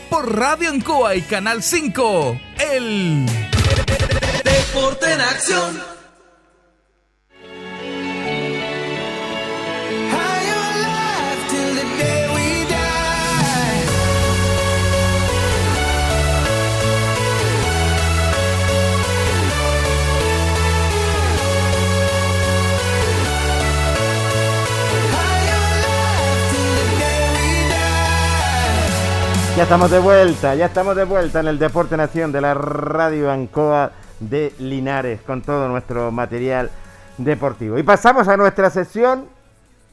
por Radio Ancoa y Canal 5. El Deporte en acción. Ya estamos de vuelta, ya estamos de vuelta en el Deporte Nación de la Radio Ancoa de Linares con todo nuestro material deportivo. Y pasamos a nuestra sesión.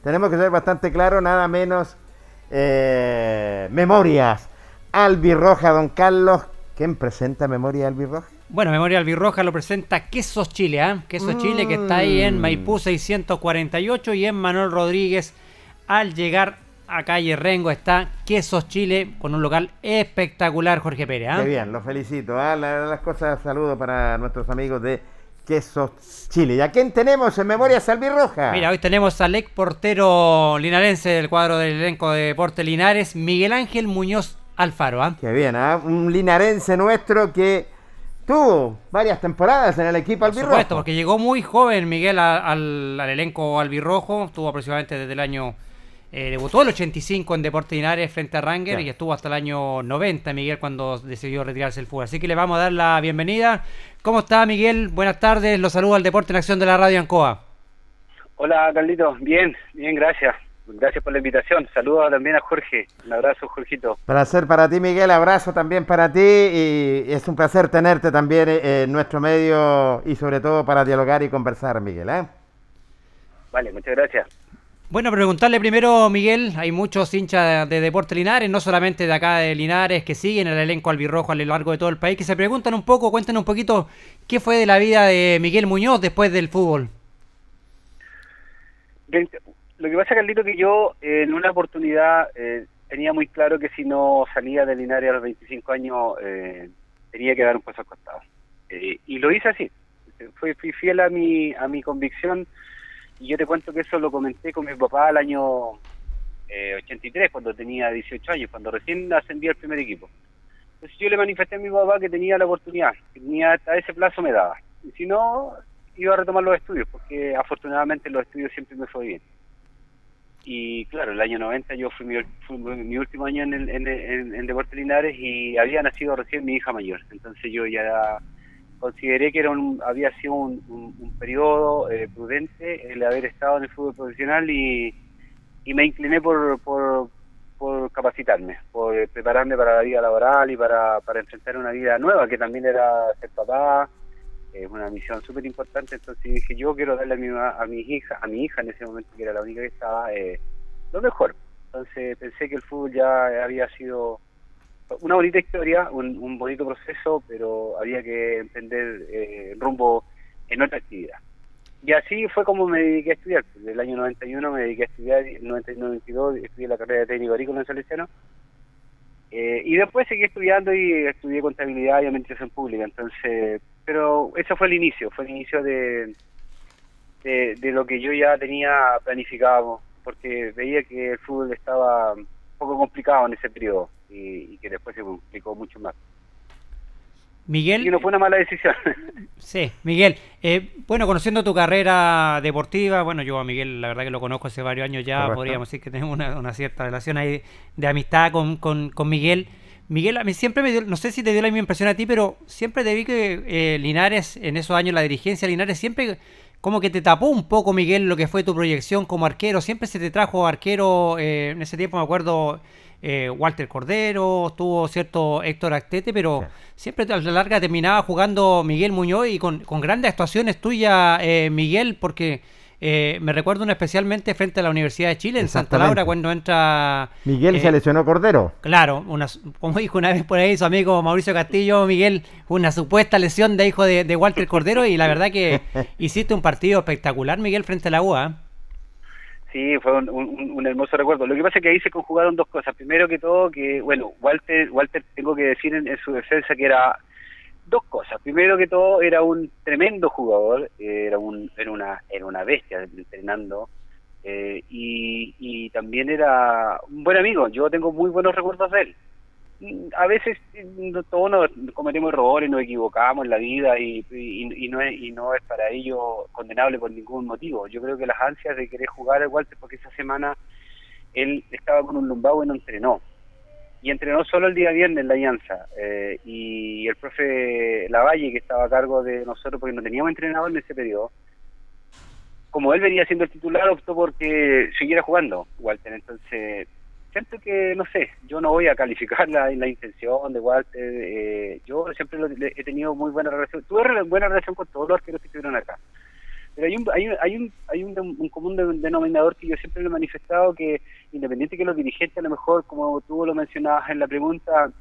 Tenemos que ser bastante claro, nada menos eh, memorias. Albirroja, don Carlos. ¿Quién presenta Memoria Albirroja? Bueno, Memoria Albirroja lo presenta Quesos Chile, ¿ah? Quesos Chile que está ahí en Maipú 648 y en Manuel Rodríguez al llegar a calle Rengo está Quesos Chile con un local espectacular, Jorge Pérez. ¿ah? Qué bien, lo felicito. ¿ah? La- las cosas, saludos para nuestros amigos de Quesos Chile. ¿Y a quién tenemos en Memoria Albirroja? Mira, hoy tenemos al ex portero linarense del cuadro del elenco de Deporte Linares, Miguel Ángel Muñoz Alfaro. ¿ah? Qué bien, un linarense nuestro que tuvo varias temporadas en el equipo Por albirrojo. supuesto, porque llegó muy joven Miguel a- al, al elenco albirrojo, estuvo aproximadamente desde el año... eh, debutó el 85 en Deportes Linares frente a Ranger y estuvo hasta el año 90 Miguel cuando decidió retirarse del fútbol. Así que le vamos a dar la bienvenida. ¿Cómo está Miguel? Buenas tardes, los saludo al Deporte en Acción de la Radio Ancoa. Hola, Carlitos. Bien, bien, gracias. Gracias por la invitación. Saludos también a Jorge. Un abrazo, Jorgito. Placer para ti, Miguel. Abrazo también para ti. Y es un placer tenerte también eh, en nuestro medio y sobre todo para dialogar y conversar, Miguel. ¿eh? Vale, muchas gracias. Bueno, preguntarle primero, Miguel, hay muchos hinchas de Deporte Linares, no solamente de acá de Linares, que siguen el elenco albirrojo a lo largo de todo el país, que se preguntan un poco, cuéntenos un poquito qué fue de la vida de Miguel Muñoz después del fútbol. Lo que pasa, Carlito, que yo eh, en una oportunidad eh, tenía muy claro que si no salía de Linares a los 25 años eh, tenía que dar un paso al costado. y lo hice así. Fui, fui fiel a mi, a mi convicción y yo te cuento que eso lo comenté con mi papá el año eh, 83, cuando tenía 18 años, cuando recién ascendí al primer equipo. Entonces yo le manifesté a mi papá que tenía la oportunidad, que tenía hasta ese plazo me daba. Y si no, iba a retomar los estudios, porque afortunadamente los estudios siempre me fue bien. Y claro, el año 90 yo fui mi, último año en, en, en, Deportes Linares y había nacido recién mi hija mayor. Entonces yo ya consideré que era un, había sido un, periodo eh, prudente el haber estado en el fútbol profesional y, y me incliné por, por, por, capacitarme, por prepararme para la vida laboral y para, para enfrentar una vida nueva, que también era ser papá, es una misión súper importante, entonces dije, yo quiero darle a mi, a mi hija, a mi hija en ese momento, que era la única que estaba, eh, lo mejor. Entonces pensé que el fútbol ya había sido una bonita historia, un, bonito proceso, pero había que emprender eh, rumbo en otra actividad. Y así fue como me dediqué a estudiar. Desde el año 91 me dediqué a estudiar, en el 92 estudié la carrera de técnico agrícola en Salesiano. Eh, y después seguí estudiando y estudié contabilidad y administración pública. Entonces, pero eso fue el inicio, fue el inicio de, de lo que yo ya tenía planificado, porque veía que el fútbol estaba un poco complicado en ese periodo y, que después se complicó mucho más. Miguel. Y no fue una mala decisión. Sí, Miguel. Eh, bueno, conociendo tu carrera deportiva, bueno, yo a Miguel la verdad que lo conozco hace varios años ya, podríamos decir que tenemos una, cierta relación ahí de amistad con, con, con, Miguel. Miguel, a mí siempre me dio, no sé si te dio la misma impresión a ti, pero siempre te vi que eh, Linares, en esos años, la dirigencia de Linares, siempre como que te tapó un poco, Miguel, lo que fue tu proyección como arquero. Siempre se te trajo arquero, eh, en ese tiempo me acuerdo, eh, Walter Cordero, estuvo cierto Héctor Actete, pero siempre a la larga terminaba jugando Miguel Muñoz y con, grandes actuaciones tuyas, eh, Miguel, porque eh, me recuerdo una especialmente frente a la Universidad de Chile, en Santa Laura, cuando entra... Miguel se lesionó Cordero. Claro, una, como dijo una vez por ahí su amigo Mauricio Castillo, Miguel, una supuesta lesión de hijo de, Walter Cordero y la verdad que hiciste un partido espectacular, Miguel, frente a la UA. Sí, fue un, hermoso recuerdo. Lo que pasa es que ahí se conjugaron dos cosas. Primero que todo, que, bueno, Walter, Walter tengo que decir en, su defensa que era dos cosas. Primero que todo, era un tremendo jugador, era, un, era, una, era una bestia entrenando. Eh, y también era un buen amigo. Yo tengo muy buenos recuerdos de él a veces todos nos cometemos errores, nos equivocamos en la vida y, y, no es, y no es para ello condenable por ningún motivo. Yo creo que las ansias de querer jugar al Walter, porque esa semana él estaba con un lumbago y no entrenó. Y entrenó solo el día viernes en la Alianza. Eh, y el profe Lavalle, que estaba a cargo de nosotros, porque no teníamos entrenador en ese periodo, como él venía siendo el titular, optó porque siguiera jugando Walter. Entonces siento que, no sé, yo no voy a calificar la, intención de Walter, eh, yo siempre he tenido muy buena relación, tuve buena relación con todos los arqueros que estuvieron acá, pero hay un, hay, hay un, hay un, común denominador que yo siempre le he manifestado que independiente que los dirigentes a lo mejor, como tú lo mencionabas en la pregunta,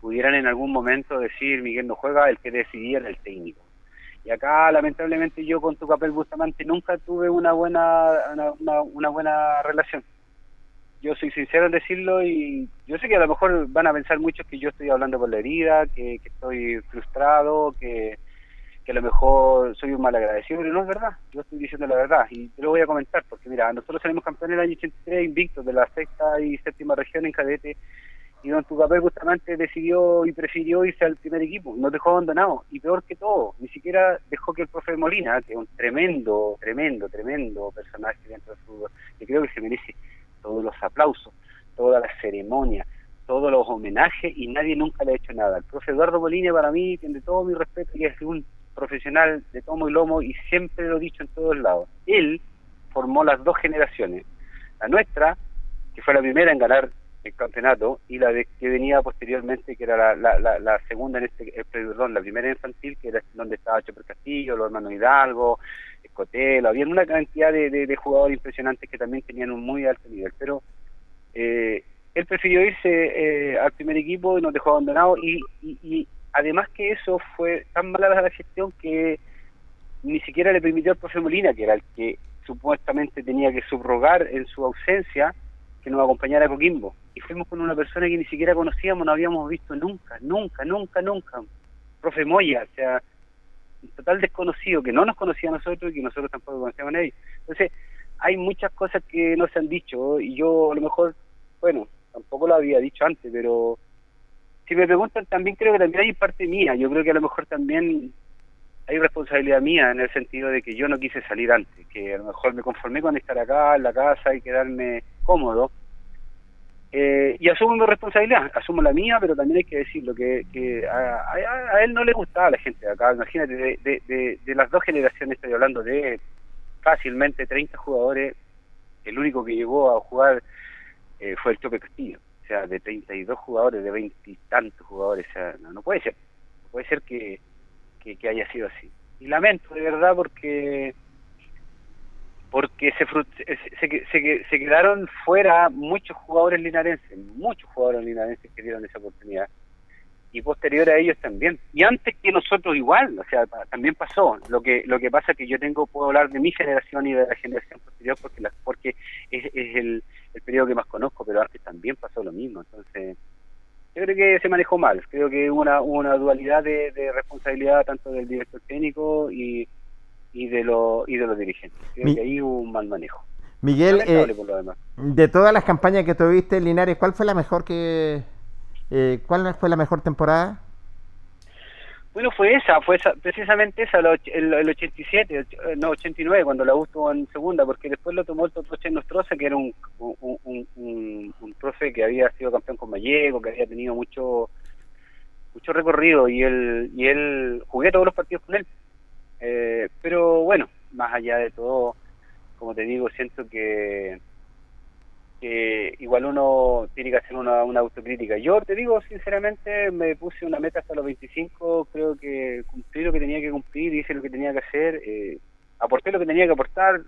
pudieran en algún momento decir Miguel no juega, el que decidía era el técnico. Y acá, lamentablemente, yo con tu papel Bustamante nunca tuve una buena, una, una buena relación yo soy sincero en decirlo y yo sé que a lo mejor van a pensar muchos que yo estoy hablando por la herida, que, estoy frustrado, que, a lo mejor soy un mal agradecido, pero no es verdad, yo estoy diciendo la verdad y te lo voy a comentar porque mira, nosotros salimos campeones el año 83 invictos de la sexta y séptima región en cadete y don Tucapel justamente decidió y prefirió irse al primer equipo, nos dejó abandonado y peor que todo, ni siquiera dejó que el profe Molina, que es un tremendo, tremendo, tremendo personaje dentro del fútbol, que creo que se merece todos los aplausos, toda la ceremonia, todos los homenajes y nadie nunca le ha hecho nada. El profe Eduardo Bolín para mí tiene todo mi respeto y es un profesional de tomo y lomo y siempre lo he dicho en todos lados. Él formó las dos generaciones. La nuestra, que fue la primera en ganar el campeonato, y la de, que venía posteriormente, que era la, la, la, la segunda en este, eh, perdón, la primera infantil, que era donde estaba Chopper Castillo, los hermanos Hidalgo, Escotelo, había una cantidad de, de, de jugadores impresionantes que también tenían un muy alto nivel, pero eh, él prefirió irse eh, al primer equipo y nos dejó abandonado y, y, y además que eso fue tan mala la gestión que ni siquiera le permitió al profe Molina, que era el que supuestamente tenía que subrogar en su ausencia, que nos acompañara a Coquimbo. Y fuimos con una persona que ni siquiera conocíamos, no habíamos visto nunca, nunca, nunca, nunca. Profe Moya, o sea, un total desconocido, que no nos conocía a nosotros y que nosotros tampoco conocíamos a él. Entonces, hay muchas cosas que no se han dicho y yo a lo mejor, bueno, tampoco lo había dicho antes, pero si me preguntan también creo que también hay parte mía, yo creo que a lo mejor también hay responsabilidad mía en el sentido de que yo no quise salir antes, que a lo mejor me conformé con estar acá en la casa y quedarme cómodo. Eh, y asumo mi responsabilidad, asumo la mía, pero también hay que decirlo, que, que a, a, él no le gustaba la gente de acá. Imagínate, de, de, de, de las dos generaciones estoy hablando de fácilmente 30 jugadores, el único que llegó a jugar eh, fue el Chope Castillo. O sea, de 32 jugadores, de 20 y tantos jugadores, o sea, no, no puede ser. No puede ser que, que haya sido así. Y lamento, de verdad, porque porque se, se, se, se, quedaron fuera muchos jugadores linarenses, muchos jugadores linarenses que dieron esa oportunidad. Y posterior a ellos también. Y antes que nosotros igual, o sea, también pasó. Lo que lo que pasa es que yo tengo puedo hablar de mi generación y de la generación posterior porque la, porque es, es el, el periodo que más conozco, pero antes también pasó lo mismo. Entonces, yo creo que se manejó mal. Creo que hubo una, una dualidad de responsabilidad tanto del director técnico y, y de los y de los dirigentes. Creo Mi- que ahí hubo un mal manejo. Miguel, eh, por lo demás. de todas las campañas que tuviste en Linares, ¿cuál fue la mejor que... eh, ¿Cuál fue la mejor temporada? Bueno, fue esa, fue esa, precisamente esa, el, el, el 87, och- no, 89, cuando la U estuvo en segunda, porque después lo tomó el Totoche Nostroza, que era un, un, un, un, un profe que había sido campeón con Mallego, que había tenido mucho mucho recorrido, y él, y él jugué todos los partidos con él. Eh, pero bueno, más allá de todo, como te digo, siento que igual uno tiene que hacer una, una autocrítica. Yo te digo, sinceramente, me puse una meta hasta los 25, creo que cumplí lo que tenía que cumplir, hice lo que tenía que hacer, eh, aporté lo que tenía que aportar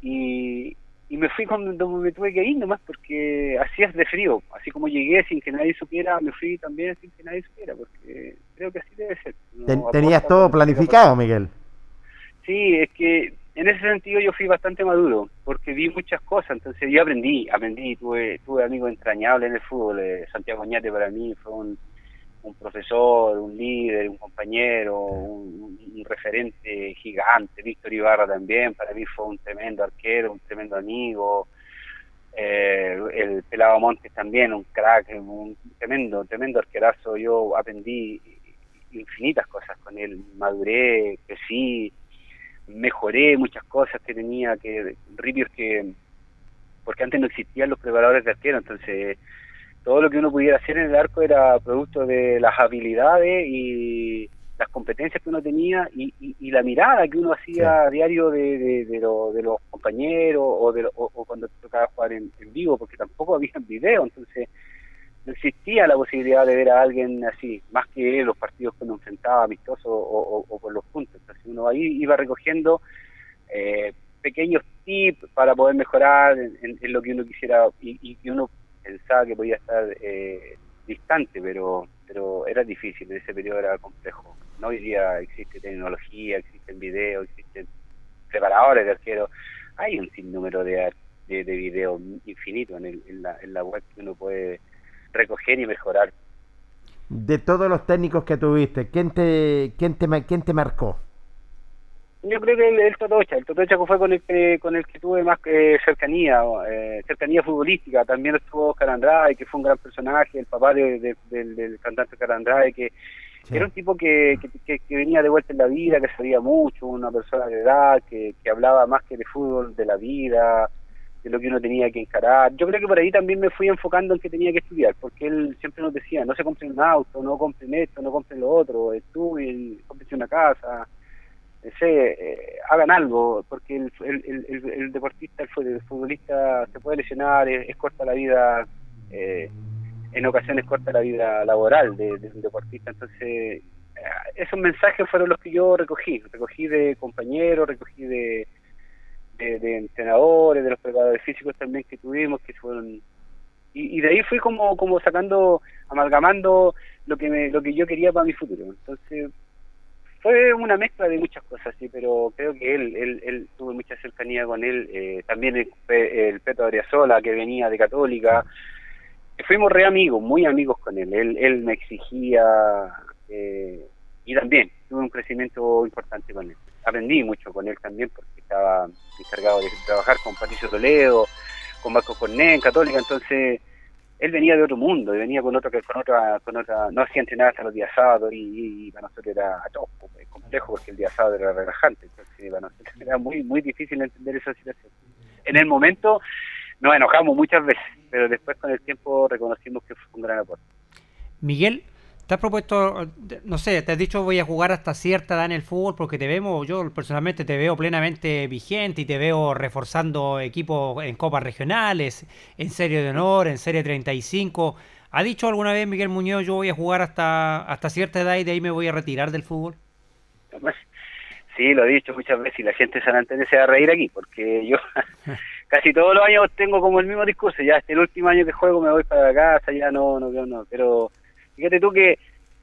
y, y me fui cuando me tuve que ir nomás porque así es de frío, así como llegué sin que nadie supiera, me fui también sin que nadie supiera, porque creo que así debe ser. Tenías todo planificado, Miguel. Sí, es que en ese sentido yo fui bastante maduro, porque vi muchas cosas, entonces yo aprendí, aprendí, tuve, tuve amigos entrañables en el fútbol, eh, Santiago Oñate para mí fue un, un profesor, un líder, un compañero, un, referente gigante, Víctor Ibarra también, para mí fue un tremendo arquero, un tremendo amigo, eh, el Pelado Montes también, un crack, un tremendo, tremendo arquerazo, yo aprendí infinitas cosas con él, maduré, crecí, mejoré muchas cosas que tenía, que ripios que porque antes no existían los preparadores de arquero, entonces todo lo que uno pudiera hacer en el arco era producto de las habilidades y las competencias que uno tenía y, y, y la mirada que uno hacía a diario de, de, de, lo- de los compañeros o, de, lo- o, o cuando tocaba jugar en, en vivo, porque tampoco había video, entonces no existía la posibilidad de ver a alguien así, más que los partidos que uno enfrentaba amistosos o, o, por los puntos. Entonces uno ahí iba recogiendo eh, pequeños tips para poder mejorar en, en- en lo que uno quisiera y, y que uno pensaba que podía estar eh, distante, pero pero era difícil, en ese periodo era complejo. No hoy día existe tecnología, existen videos, existen preparadores de arquero, hay un sinnúmero de, de, de videos infinito en, el- en, la, en la web que uno puede recoger y mejorar. De todos los técnicos que tuviste, ¿quién te, quién te, quién te marcó? Yo creo que el, el Totocha, el Totocha fue con el que, con el que tuve más eh, cercanía, eh, cercanía futbolística. También estuvo Oscar Andrade, que fue un gran personaje, el papá de- de- del, del cantante Oscar Andrade, que Sí. era un tipo que, que, que- que venía de vuelta en la vida, que sabía mucho, una persona de edad, que, que hablaba más que de fútbol, de la vida, de lo que uno tenía que encarar. Yo creo que por ahí también me fui enfocando en que tenía que estudiar, porque él siempre nos decía, no se compren un auto, no compren esto, no compren lo otro, estudien, compren una casa. Sé, eh, hagan algo, porque el, el, deportista, el futbolista se puede lesionar, es, corta la vida, eh, en ocasiones corta la vida laboral de, de un deportista, entonces eh, esos mensajes fueron los que yo recogí, recogí de compañeros, recogí de, de, entrenadores, de los preparadores físicos también que tuvimos, que fueron y, y, de ahí fui como como sacando amalgamando lo que me, lo que yo quería para mi futuro. Entonces fue una mezcla de muchas cosas sí pero creo que él él, él tuvo mucha cercanía con él eh, también el, el Peto Adriasola que venía de Católica. Fuimos re amigos muy amigos con él. Él él me exigía eh, y también tuve un crecimiento importante con él. Aprendí mucho con él también porque estaba encargado de trabajar con Patricio Toledo con Marco Corné en Católica, entonces él venía de otro mundo, venía con otro con otra, con otra, no hacía entrenar hasta los días sábados y, para nosotros era complejo porque el día sábado era relajante, entonces para nosotros era muy, muy difícil entender esa situación. En el momento nos enojamos muchas veces, pero después con el tiempo reconocimos que fue un gran aporte. Miguel, ¿Te has propuesto, no sé, te has dicho voy a jugar hasta cierta edad en el fútbol porque te vemos, yo personalmente te veo plenamente vigente y te veo reforzando equipos en copas regionales, en serie de honor, en serie 35. ¿Ha dicho alguna vez Miguel Muñoz yo voy a jugar hasta, hasta cierta edad y de ahí me voy a retirar del fútbol? Sí, lo he dicho muchas veces y la gente de San Antonio se va a reír aquí porque yo casi todos los años tengo como el mismo discurso, ya este el último año que juego me voy para casa, ya no, no, no, no, pero Fíjate tú que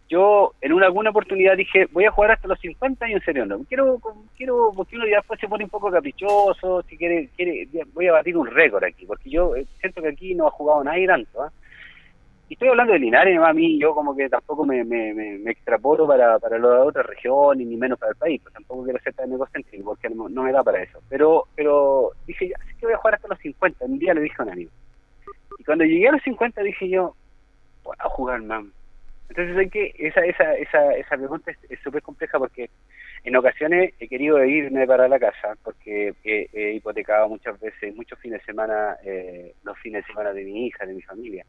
yo en una, alguna oportunidad dije, voy a jugar hasta los 50 años en serio, no, quiero, quiero, porque uno ya después se pone un poco caprichoso, si quiere, quiere voy a batir un récord aquí, porque yo eh, siento que aquí no ha jugado nadie tanto, ¿ah? Y estoy hablando de Linares, a mí yo como que tampoco me, me, me, extrapolo para, para las otras regiones, ni menos para el país, pues tampoco quiero ser tan egocéntrico, porque no, me da para eso. Pero pero dije, ya, que voy a jugar hasta los 50, un día le dije a un amigo. Y cuando llegué a los 50 dije yo, a jugar, man, entonces hay que esa esa esa esa pregunta es súper compleja porque en ocasiones he querido irme para la casa porque he, hipotecado muchas veces, muchos fines de semana, eh, los fines de semana de mi hija, de mi familia.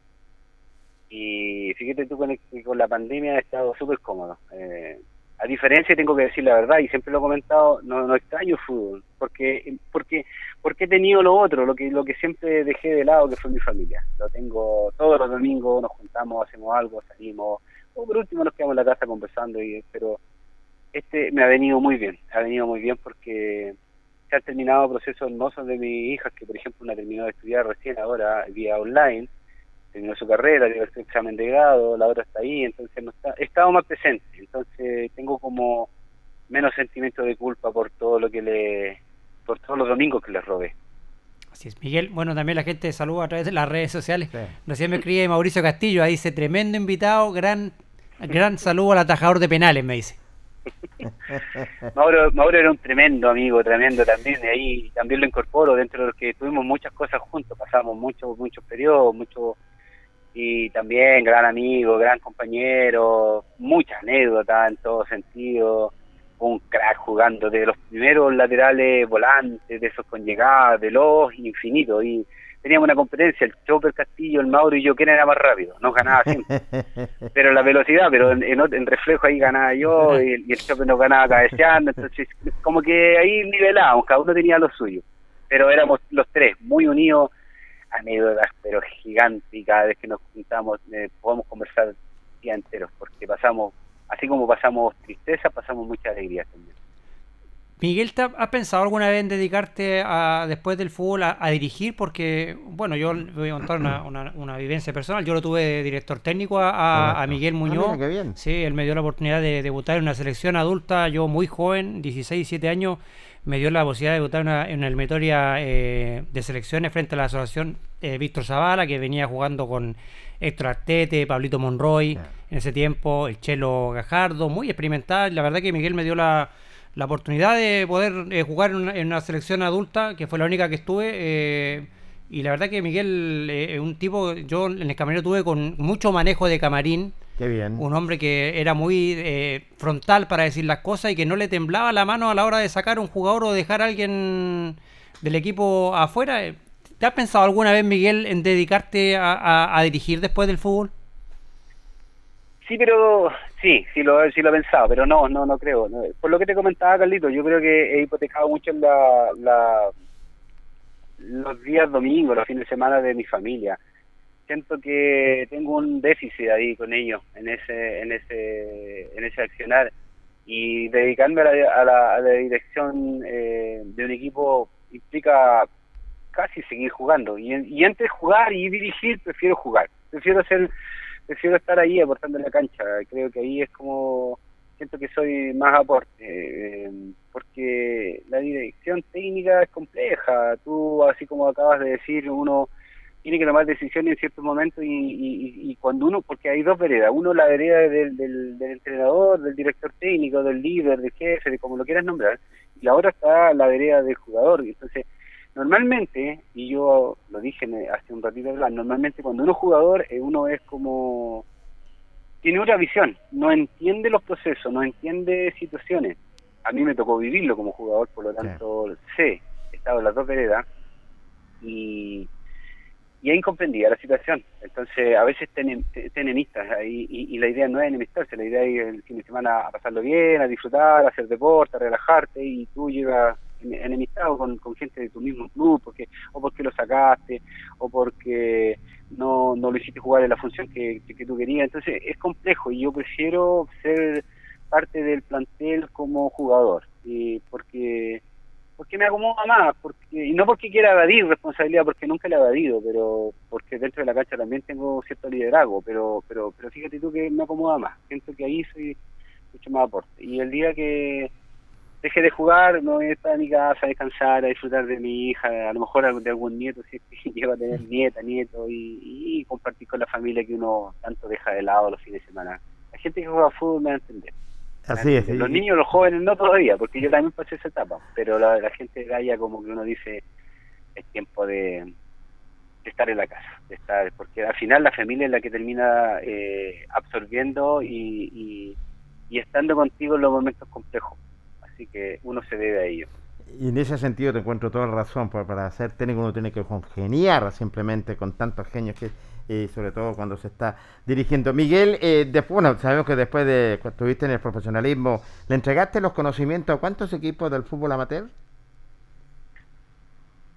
Y fíjate tú con, con la pandemia he estado súper cómodo. Eh, a diferencia, tengo que decir la verdad, y siempre lo he comentado, no, no extraño fútbol, porque, porque, porque he tenido lo otro, lo que, lo que siempre dejé de lado, que fue mi familia. Lo tengo todos los domingos, nos juntamos, hacemos algo, salimos, o por último nos quedamos en la casa conversando, y pero este me ha venido muy bien, ha venido muy bien porque se han terminado procesos hermosos de mis hijas, que por ejemplo una terminó de estudiar recién ahora vía online, terminó su carrera, dio el examen de grado, la otra está ahí, entonces no está, he estado más presente, entonces tengo como menos sentimiento de culpa por todo lo que le, por todos los domingos que les robé. Así es, Miguel. Bueno, también la gente saluda a través de las redes sociales. Recién me escribe Mauricio Castillo, ahí dice, tremendo invitado, gran, gran saludo al atajador de penales, me dice. Mauro, Mauro era un tremendo amigo, tremendo también, y ahí también lo incorporo dentro de los que tuvimos muchas cosas juntos, pasamos muchos muchos periodos, mucho y también gran amigo, gran compañero, muchas anécdotas en todo sentido, un crack jugando de los primeros laterales volantes, de esos con llegada, de los infinitos, y teníamos una competencia, el Chopper Castillo, el Mauro y yo, ¿quién era más rápido? Nos ganaba siempre. pero la velocidad, pero en, reflejo ahí ganaba yo y, el Chopper nos ganaba cabeceando, entonces como que ahí nivelábamos, cada uno tenía lo suyo. Pero éramos los tres muy unidos, anécdotas pero gigantes y cada vez que nos juntamos eh, podemos conversar día enteros porque pasamos, así como pasamos tristeza, pasamos mucha alegría también. Miguel, ¿has pensado alguna vez en dedicarte a, después del fútbol a, dirigir? Porque, bueno, yo voy a contar una, una, vivencia personal. Yo lo tuve director técnico a, Miguel ah, Muñoz. Sí, él me dio la oportunidad de debutar en una selección adulta, yo muy joven, 16, 17 años, me dio la posibilidad de debutar en una, eliminatoria eh, de selecciones frente a la asociación eh, Víctor Zavala, que venía jugando con Héctor Artete, Pablito Monroy, en ese tiempo, el Chelo Gajardo, muy experimental. La verdad que Miguel me dio la la oportunidad de poder eh, jugar en una, selección adulta, que fue la única que estuve. Eh, y la verdad que Miguel es un tipo, yo en el camerino tuve con mucho manejo de camarín. Qué bien. Un hombre que era muy frontal para decir las cosas y que no le temblaba la mano a la hora de sacar un jugador o dejar a alguien del equipo afuera. ¿Te has pensado alguna vez, Miguel, en dedicarte a dirigir después del fútbol? Sí, pero sí, sí lo, sí lo he pensado, pero no, no, no creo. No. Por lo que te comentaba, Carlito, yo creo que he hipotecado mucho la, la, los días domingos, los fines de semana de mi familia. Siento que tengo un déficit ahí con ellos, en ese, en ese, en ese accionar. Y dedicarme a la, a la, a la dirección eh, de un equipo implica casi seguir jugando. Y, y de jugar y dirigir, prefiero jugar. Prefiero ser prefiero estar ahí aportando en la cancha. Creo que ahí es como siento que soy más aporte, eh, porque la dirección técnica es compleja. Tú, así como acabas de decir, uno tiene que tomar decisiones en ciertos momentos y, y, y cuando uno, porque hay dos veredas, uno la vereda del, del, del, entrenador, del director técnico, del líder, del jefe, de como lo quieras nombrar, y la otra está la vereda del jugador. Entonces, normalmente, y yo lo dije hace un ratito normalmente cuando uno es jugador, eh, uno es como tiene otra visión, no entiende los procesos, no entiende situaciones. A mí me tocó vivirlo como jugador, por lo tanto sé, he estado en las dos veredas y, y he incomprendido la situación. Entonces, a veces te, enemistas y, y, y, la idea no es enemistarse, la idea es el fin de semana a pasarlo bien, a disfrutar, a hacer deporte, a relajarte y tú llegas enemistado con, con gente de tu mismo club, porque o porque lo sacaste, o porque no, no lo hiciste jugar en la función que, que, tú querías. Entonces es complejo y yo prefiero ser parte del plantel como jugador, y porque porque me acomoda más, porque y no porque quiera evadir responsabilidad, porque nunca la he evadido, pero porque dentro de la cancha también tengo cierto liderazgo, pero pero pero fíjate tú que me acomoda más, siento que ahí soy mucho más aporte. Y el día que deje de jugar, no voy a estar en mi casa a descansar, a disfrutar de mi hija, a lo mejor de algún nieto, si es que lleva a tener nieta, nieto, y, y, compartir con la familia que uno tanto deja de lado los fines de semana. La gente que juega fútbol me va a entender. Así es. Los niños, los jóvenes no todavía, porque yo también pasé esa etapa, pero la, la gente de como que uno dice, es tiempo de, de estar en la casa, de estar, porque al final la familia es la que termina eh, absorbiendo y, y, y estando contigo en los momentos complejos que uno se debe a ello. Y en ese sentido te encuentro toda la razón, porque para ser técnico uno tiene que congeniar simplemente con tantos genios que y sobre todo cuando se está dirigiendo. Miguel, eh, después, bueno, sabemos que después de cuando estuviste en el profesionalismo, ¿le entregaste los conocimientos a cuántos equipos del fútbol amateur?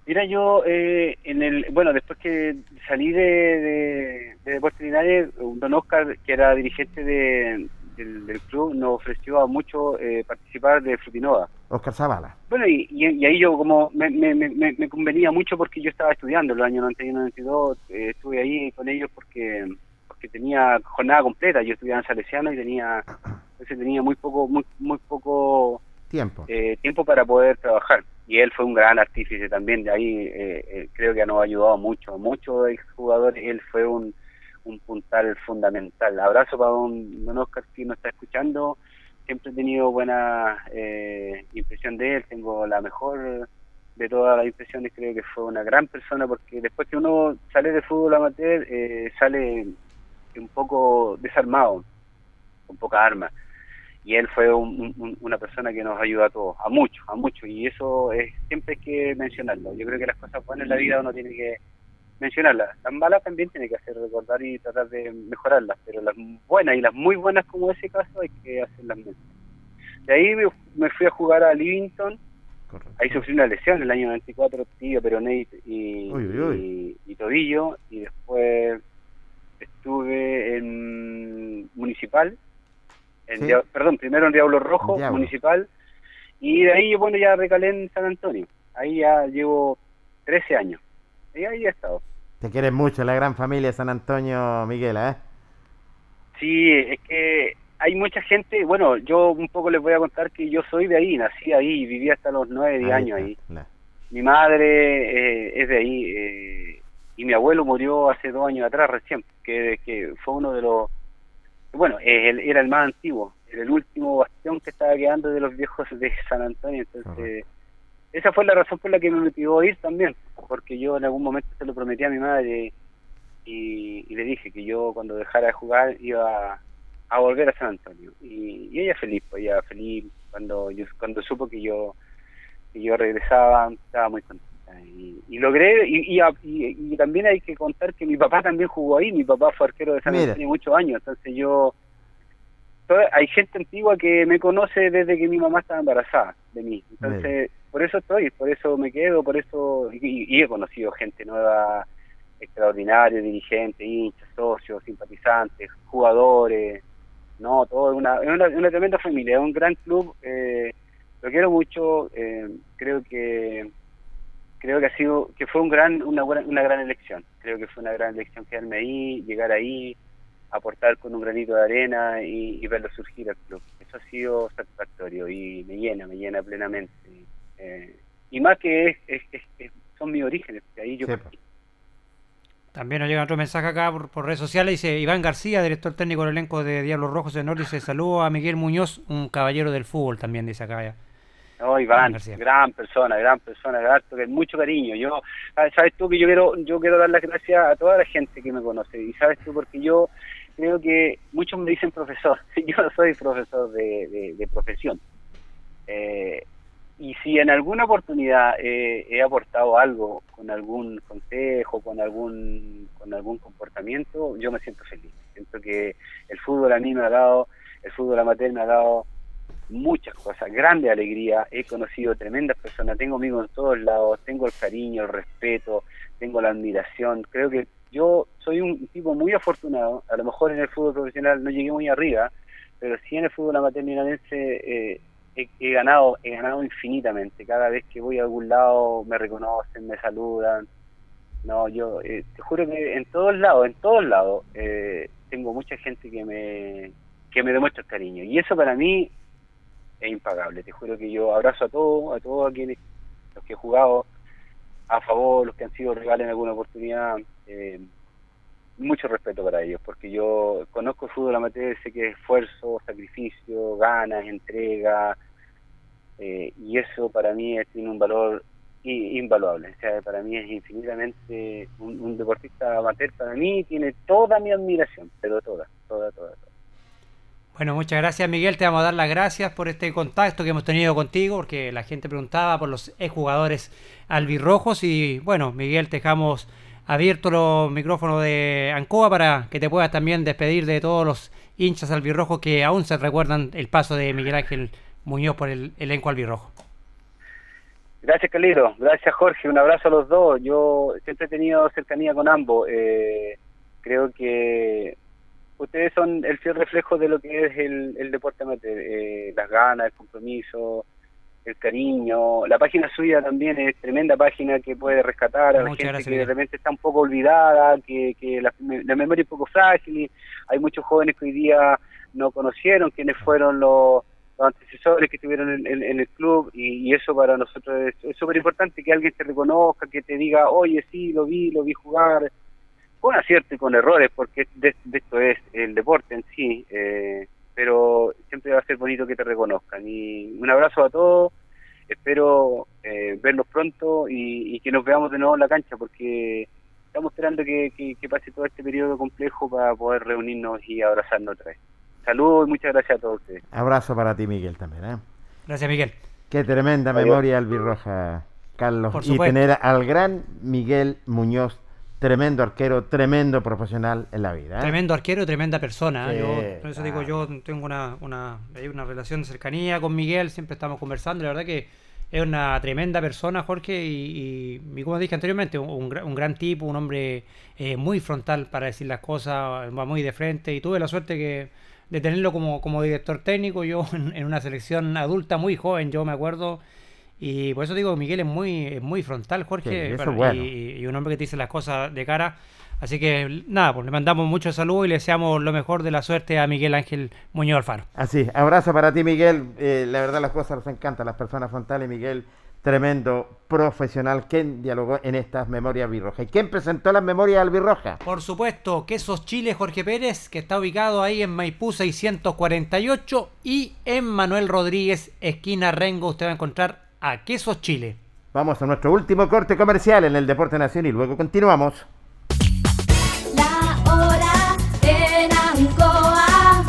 Mira, yo eh, en el, bueno, después que salí de, de, de Deportes Linares, don Oscar, que era dirigente de, del, del, club nos ofreció a mucho eh, participar de Frutinova. Oscar Zavala. Bueno, y, y, y, ahí yo como me, me, me, me, convenía mucho porque yo estaba estudiando en los años 91-92, eh, estuve ahí con ellos porque porque tenía jornada completa, yo estudiaba en Salesiano y tenía entonces tenía muy poco muy muy poco tiempo. eh, tiempo para poder trabajar. Y él fue un gran artífice también. De ahí eh, eh, creo que nos ha ayudado mucho mucho el jugador él fue un un puntal fundamental. Abrazo para un don Oscar que nos está escuchando. Siempre he tenido buena eh, impresión de él. Tengo la mejor de todas las impresiones. Creo que fue una gran persona porque después que uno sale de fútbol amateur, eh, sale un poco desarmado, con poca arma. Y él fue un, un, una persona que nos ayudó a todos, a muchos, a muchos. Y eso es, siempre hay que mencionarlo. Yo creo que las cosas buenas en la vida uno tiene que mencionarlas. Las malas también tiene que hacer recordar y tratar de mejorarlas, pero las buenas y las muy buenas como ese caso hay que hacerlas menos. De ahí me fui a jugar a Livington, Correcto. ahí sufrí una lesión en el año 94, tío, peroné y, uy, uy, uy. y, y tobillo, y después estuve en Municipal, en ¿Sí? Diablo, perdón, primero en Diablo Rojo, Diablo. Municipal, y de ahí, bueno, ya recalé en San Antonio. Ahí ya llevo 13 años. Y ahí he estado. Te quieres mucho, la gran familia de San Antonio, Miguel, ¿eh? Sí, es que hay mucha gente, bueno, yo un poco les voy a contar que yo soy de ahí, nací ahí, viví hasta los 9, 10 años ahí. Mi madre eh, es de ahí eh, y mi abuelo murió hace dos años atrás recién, que, que fue uno de los, bueno, él era el más antiguo, era el último bastión que estaba quedando de los viejos de San Antonio, entonces... Uh -huh esa fue la razón por la que me motivó a ir también, porque yo en algún momento se lo prometí a mi madre y, y le dije que yo cuando dejara de jugar iba a, volver a San Antonio. Y, y, ella feliz, pues ella feliz cuando yo, cuando supo que yo que yo regresaba, estaba muy contenta. Y, y logré, y, y, también hay que contar que mi papá también jugó ahí, mi papá fue arquero de San Mira. Antonio muchos años, entonces yo toda- hay gente antigua que me conoce desde que mi mamá estaba embarazada de mí. Entonces, por eso estoy, por eso me quedo, por eso. Y, y he conocido gente nueva, extraordinaria, dirigentes, hinchas, socios, simpatizantes, jugadores. No, todo es una, una, una tremenda familia, es un gran club. Eh, lo quiero mucho, eh, creo que creo que ha sido que fue un gran una, una gran elección creo que fue una gran elección quedarme ahí llegar ahí aportar con un granito de arena y, y verlo surgir al club eso ha sido satisfactorio y me llena me llena plenamente Eh, y más que es, es- es- es- son mis orígenes de ahí yo partí. También nos llega otro mensaje acá por, por redes sociales. Dice Iván García, director técnico del elenco de Diablos Rojos de Norte. Dice saludo a Miguel Muñoz, un caballero del fútbol también, dice acá. ya. No, Iván, García. gran persona, gran persona, que mucho cariño. Yo, sabes sabes tú que yo quiero, yo quiero dar las gracias a toda la gente que me conoce. Y sabes tú porque yo creo que muchos me dicen profesor. Yo no soy profesor de, de- de profesión. Eh, y si en alguna oportunidad eh, he aportado algo con algún consejo, con algún, con algún comportamiento, yo me siento feliz. Siento que el fútbol a mí me ha dado, el fútbol amateur me ha dado muchas cosas, grande alegría, he conocido tremendas personas, tengo amigos en todos lados, tengo el cariño, el respeto, tengo la admiración, creo que yo soy un tipo muy afortunado, a lo mejor en el fútbol profesional no llegué muy arriba, pero sí en el fútbol amateur milanense eh, he, ganado, he ganado infinitamente, cada vez que voy a algún lado me reconocen, me saludan, no, yo eh, te juro que en todos lados, en todos lados, eh, tengo mucha gente que me, que me demuestra el cariño. Y eso para mí es impagable. Te juro que yo abrazo a todos, a todos a quienes, los que he jugado a favor, los que han sido rivales en alguna oportunidad. eh, mucho respeto para ellos, porque yo conozco el fútbol amateur, sé que es esfuerzo, sacrificio, ganas, entrega, eh, y eso para mí tiene un valor invaluable. O sea, para mí es infinitamente un, un deportista amateur. Para mí tiene toda mi admiración, pero toda, toda, toda. toda. Bueno, muchas gracias Miguel, te vamos a dar las gracias por este contacto que hemos tenido contigo, porque la gente preguntaba por los jugadores albirrojos y bueno, Miguel, te dejamos abierto los micrófonos de Ancoa para que te puedas también despedir de todos los hinchas albirrojos que aún se recuerdan el paso de Miguel Ángel Muñoz por el elenco albirrojo. Gracias, Calero. Gracias, Jorge. Un abrazo a los dos. Yo siempre he tenido cercanía con ambos. Eh, creo que ustedes son el fiel reflejo de lo que es el, el deporte amateur. Eh, las ganas, el compromiso, el cariño. La página suya también es tremenda página que puede rescatar a la Muchas gente gracias, que de repente está un poco olvidada, que, que la, la memoria es un poco frágil. y hay muchos jóvenes que hoy día no conocieron quiénes fueron los los antecesores que estuvieron en, en- en el club y, eso para nosotros es súper importante que alguien te reconozca, que te diga, oye, sí, lo vi, lo vi jugar, con acierto y con errores, porque de, esto es el deporte en sí, eh, pero siempre va a ser bonito que te reconozcan. Y un abrazo a todos, espero eh, verlos pronto y, y que nos veamos de nuevo en la cancha, porque estamos esperando que, que- que pase todo este periodo complejo para poder reunirnos y abrazarnos otra vez. Saludos y muchas gracias a todos ustedes. Abrazo para ti, Miguel, también. ¿eh? Gracias Miguel. Qué tremenda Adiós. memoria albirroja, Carlos. Por y tener al gran Miguel Muñoz, tremendo arquero, tremendo profesional en la vida. ¿eh? Tremendo arquero y tremenda persona. ¿eh? Sí, yo, por eso digo, yo tengo una, una, hay una relación de cercanía con Miguel, siempre estamos conversando. La verdad que es una tremenda persona, Jorge, y, y- y como dije anteriormente, un, un gra- un gran tipo, un hombre eh, muy frontal para decir las cosas, va muy de frente. Y tuve la suerte que de tenerlo como, como director técnico, yo en, en una selección adulta muy joven, yo me acuerdo. Y por eso digo, Miguel es muy, es muy frontal, Jorge, Sí, es bueno. y, y un hombre que te dice las cosas de cara. Así que nada, pues le mandamos mucho saludo y le deseamos lo mejor de la suerte a Miguel Ángel Muñoz Alfaro. Así, abrazo para ti, Miguel. Eh, la verdad, las cosas nos encantan, las personas frontales. Miguel, tremendo profesional. ¿Quién dialogó en estas memorias albirrojas? ¿Y quién presentó las memorias albirrojas? Por supuesto, Quesos Chile Jorge Pérez, que está ubicado ahí en Maipú 648 y en Manuel Rodríguez, esquina Rengo, usted va a encontrar a Quesos Chile. Vamos a nuestro último corte comercial en el Deporte Nacional y luego continuamos. La hora en Ancoa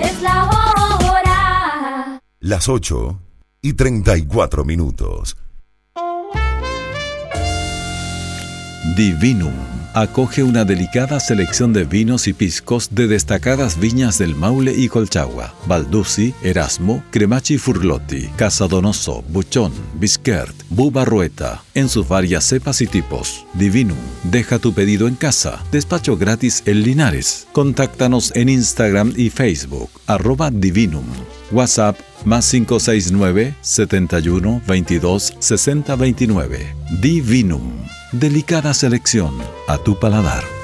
es la hora. Las 8 y 34 minutos. Divinum acoge una delicada selección de vinos y piscos de destacadas viñas del Maule y Colchagua, Baldussi, Erasmo, Cremachi Furlotti, Casa Donoso, Buchón, Bisquert, Bubarrueta, en sus varias cepas y tipos. Divinum, deja tu pedido en casa, despacho gratis en Linares. Contáctanos en Instagram y Facebook, arroba Divinum. WhatsApp más 569 71 22 60 29. Divinum. Delicada selección a tu paladar.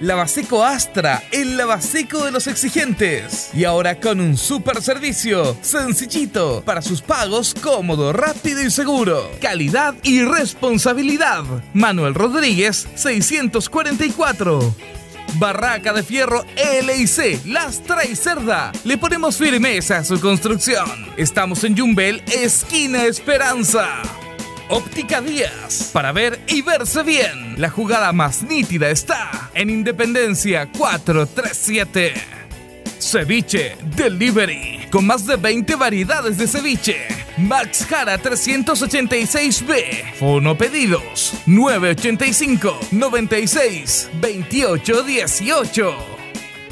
Lavaseco Astra, el lavaseco de los exigentes. Y ahora con un super servicio, sencillito, para sus pagos, cómodo, rápido y seguro. Calidad y responsabilidad. Manuel Rodríguez, 644. Barraca de Fierro LIC, Lastra y Cerda. Le ponemos firmeza a su construcción. Estamos en Yumbel, esquina Esperanza. Óptica Díaz, para ver y verse bien. La jugada más nítida está en Independencia 437. Ceviche Delivery, con más de 20 variedades de ceviche. Max Jara 386B. Fono pedidos 985 96 28 18.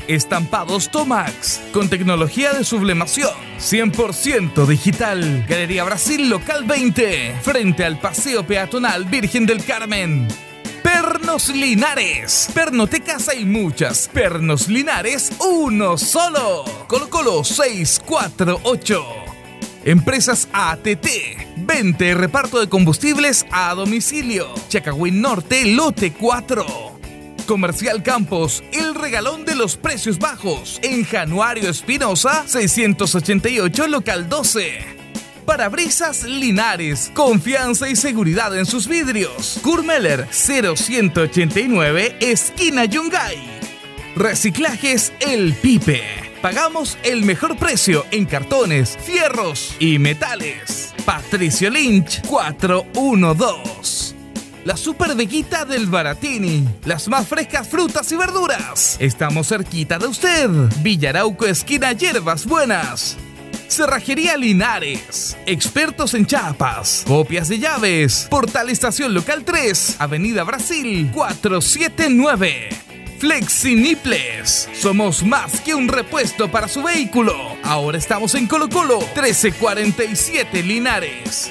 Estampados Tomax con tecnología de sublimación 100% digital. Galería Brasil Local 20 frente al Paseo Peatonal Virgen del Carmen. Pernos Linares. Pernotecas hay muchas. Pernos Linares, uno solo. Colo Colo 648. Empresas ATT. Vente y reparto de combustibles a domicilio. Chacagüín Norte, lote 4. Comercial Campos, el regalón de los precios bajos. En Januario Espinosa, 688, local 12. Parabrisas Linares, confianza y seguridad en sus vidrios. Kurmeller 0189, esquina Yungay. Reciclajes El Pipe. Pagamos el mejor precio en cartones, fierros y metales. Patricio Lynch 412. La super veguita del Baratini. Las más frescas frutas y verduras. Estamos cerquita de usted. Villarauco, esquina Hierbas Buenas. Cerrajería Linares. Expertos en chapas. Copias de llaves. Portal Estación Local 3. Avenida Brasil 479. Flexiniples. Somos más que un repuesto para su vehículo. Ahora estamos en Colo Colo 1347 Linares.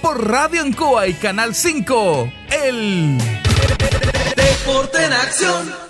por Radio Ancoa y Canal 5. El Deporte en acción.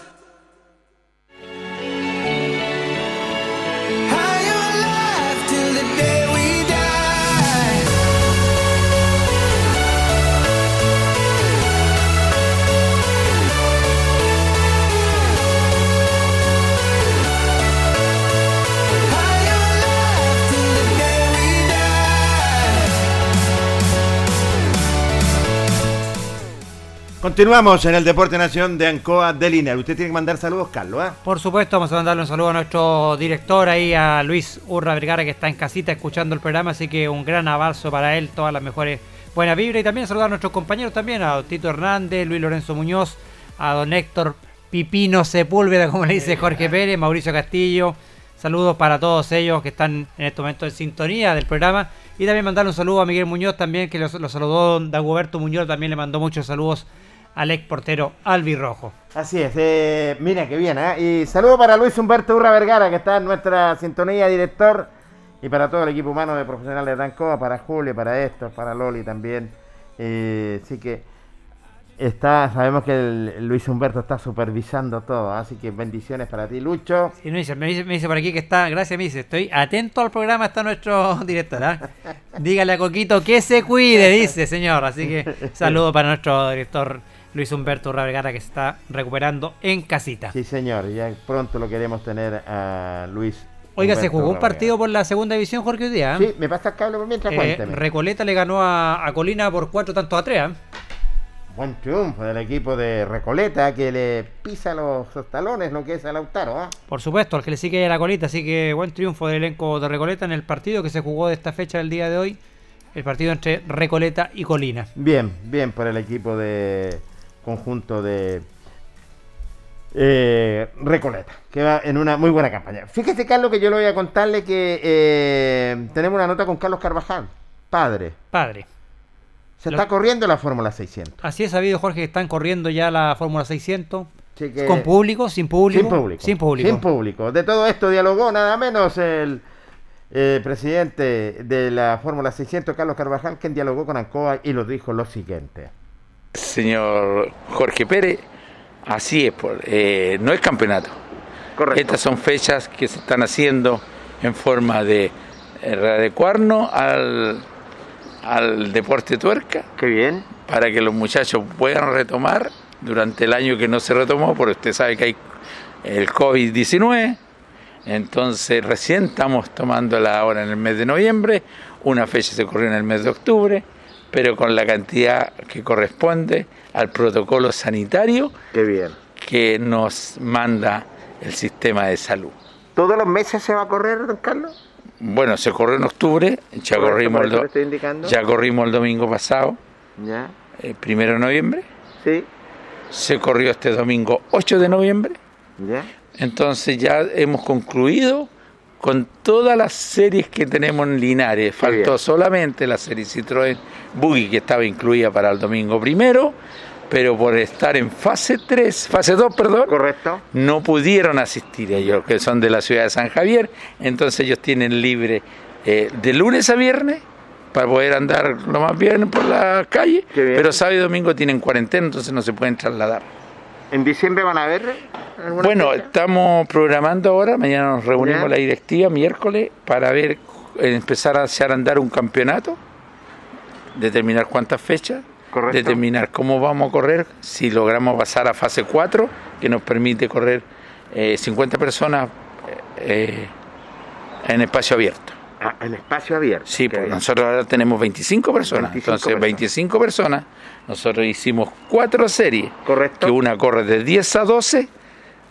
Continuamos en el Deporte Nación de Ancoa de Línea. Usted tiene que mandar saludos, Carlos. ¿eh? Por supuesto, vamos a mandarle un saludo a nuestro director ahí, a Luis Urra Vergara, que está en casita escuchando el programa. Así que un gran abrazo para él, todas las mejores buenas vibras. Y también saludar a nuestros compañeros también, a Tito Hernández, Luis Lorenzo Muñoz, a don Héctor Pipino Sepúlveda, como le dice Jorge Pérez, Mauricio Castillo. Saludos para todos ellos que están en este momento en sintonía del programa. Y también mandarle un saludo a Miguel Muñoz también, que lo, lo saludó don Dagoberto Muñoz, también le mandó muchos saludos al ex portero Rojo. Así es, eh, mira que bien, ¿eh? Y saludo para Luis Humberto Urra Vergara, que está en nuestra sintonía, director, y para todo el equipo humano de profesionales de Dancoa, para Julio, para esto, para Loli también. Eh, así que está, sabemos que el, Luis Humberto está supervisando todo, así que bendiciones para ti, Lucho. Sí, me, dice, me, dice, por aquí que está, gracias, me dice, estoy atento al programa, está nuestro director. ¿ah? Dígale a Coquito que se cuide, dice, señor. Así que saludo para nuestro director Luis Humberto Vergara que se está recuperando en casita. Sí, señor, ya pronto lo queremos tener a Luis. Oiga, se jugó un partido por la segunda división, Jorge, hoy día. Sí, me pasa el cable por mientras, eh, Recoleta le ganó a, Colina por cuatro tantos a tres. ¿ah? Buen triunfo del equipo de Recoleta que le pisa los, talones lo que es a Lautaro. ¿ah? Por supuesto, al que le sigue la colita, así que buen triunfo del elenco de Recoleta en el partido que se jugó de esta fecha del día de hoy. El partido entre Recoleta y Colina. Bien, bien por el equipo de, conjunto de eh, Recoleta, que va en una muy buena campaña. Fíjese, Carlos, que yo le voy a contarle que eh, tenemos una nota con Carlos Carvajal, padre. Padre. Se está corriendo la Fórmula 600. Así es sabido, Jorge, que están corriendo ya la Fórmula 600. ¿Con público? ¿Sin público? Sin público. Sin público. Sin público. De todo esto dialogó nada menos el eh, presidente de la Fórmula 600, Carlos Carvajal, quien dialogó con Ancoa y lo dijo lo siguiente señor Jorge Pérez, así es, eh, no es campeonato. Estas son fechas que se están haciendo en forma de eh, readecuarnos al, al deporte tuerca. Qué bien. Para que los muchachos puedan retomar durante el año que no se retomó, porque usted sabe que hay el COVID-19. Entonces recién estamos tomándola ahora en el mes de noviembre, una fecha se corrió en el mes de octubre pero con la cantidad que corresponde al protocolo sanitario que nos manda el sistema de salud. ¿Todos los meses se va a correr, don Carlos? Bueno, se corrió en octubre, ya, corrimos el, ya corrimos el domingo pasado, ya. el primero de noviembre. Sí. Se corrió este domingo 8 de noviembre. Ya. Entonces ya hemos concluido con todas las series que tenemos en Linares. Faltó solamente la serie Citroën Buggy que estaba incluida para el domingo primero, pero por estar en fase 3, fase 2, perdón, Correcto. no pudieron asistir ellos, que son de la ciudad de San Javier, entonces ellos tienen libre eh, de lunes a viernes para poder andar lo más bien por la calle, pero sábado y domingo tienen cuarentena, entonces no se pueden trasladar. ¿En diciembre van a ver? Bueno, estamos programando ahora, mañana nos reunimos la directiva miércoles para ver, empezar a hacer andar un campeonato, determinar cuántas fechas, determinar cómo vamos a correr, si logramos pasar a fase 4, que nos permite correr 50 eh, personas eh, en espacio abierto. Ah, en espacio abierto. Sí, porque nosotros ahora tenemos 25 personas. entonces, 25 personas. Nosotros hicimos cuatro series. Correcto. Que una corre de 10 a 12,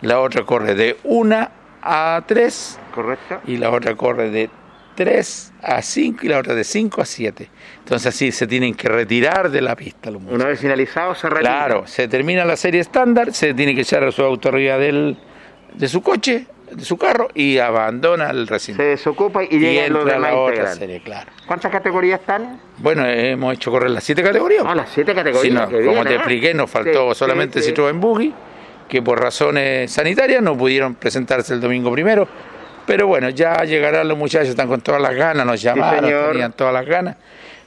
la otra corre de 1 a 3. Correcto. Y la otra corre de 3 a 5 y la otra de 5 a 7. Entonces así se tienen que retirar de la pista. Los Una vez finalizado se retira. Claro, se termina la serie estándar, se tiene que echar a su auto arriba del, de su coche, de su carro y abandona el recinto. Se desocupa y y llegan los entra a la otra serie, claro. ¿Cuántas categorías están? Bueno, hemos hecho correr las siete categorías. Ah, las siete categorías. No, como bien, te ¿eh? expliqué, nos faltó Sí, solamente sí, sí. Citroën Buggy, que por razones sanitarias no pudieron presentarse el domingo primero. Pero bueno, ya llegarán los muchachos, están con todas las ganas, nos llamaron, tenían todas las ganas.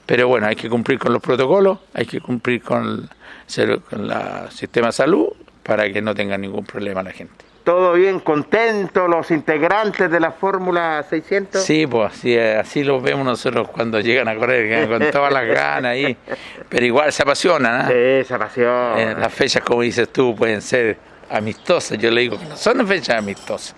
Pero bueno, hay que cumplir con los protocolos, hay que cumplir con el, con la sistema de salud para que no tenga ningún problema la gente. ¿Todo bien? ¿Contentos los integrantes de la Fórmula 600? Sí, pues así, así los vemos nosotros cuando llegan a correr, con todas las ganas ahí. Pero igual se apasionan, ¿ah? Sí, esa pasión. Eh, las fechas, como dices tú, pueden ser amistosas. Yo le digo que no son fechas amistosas.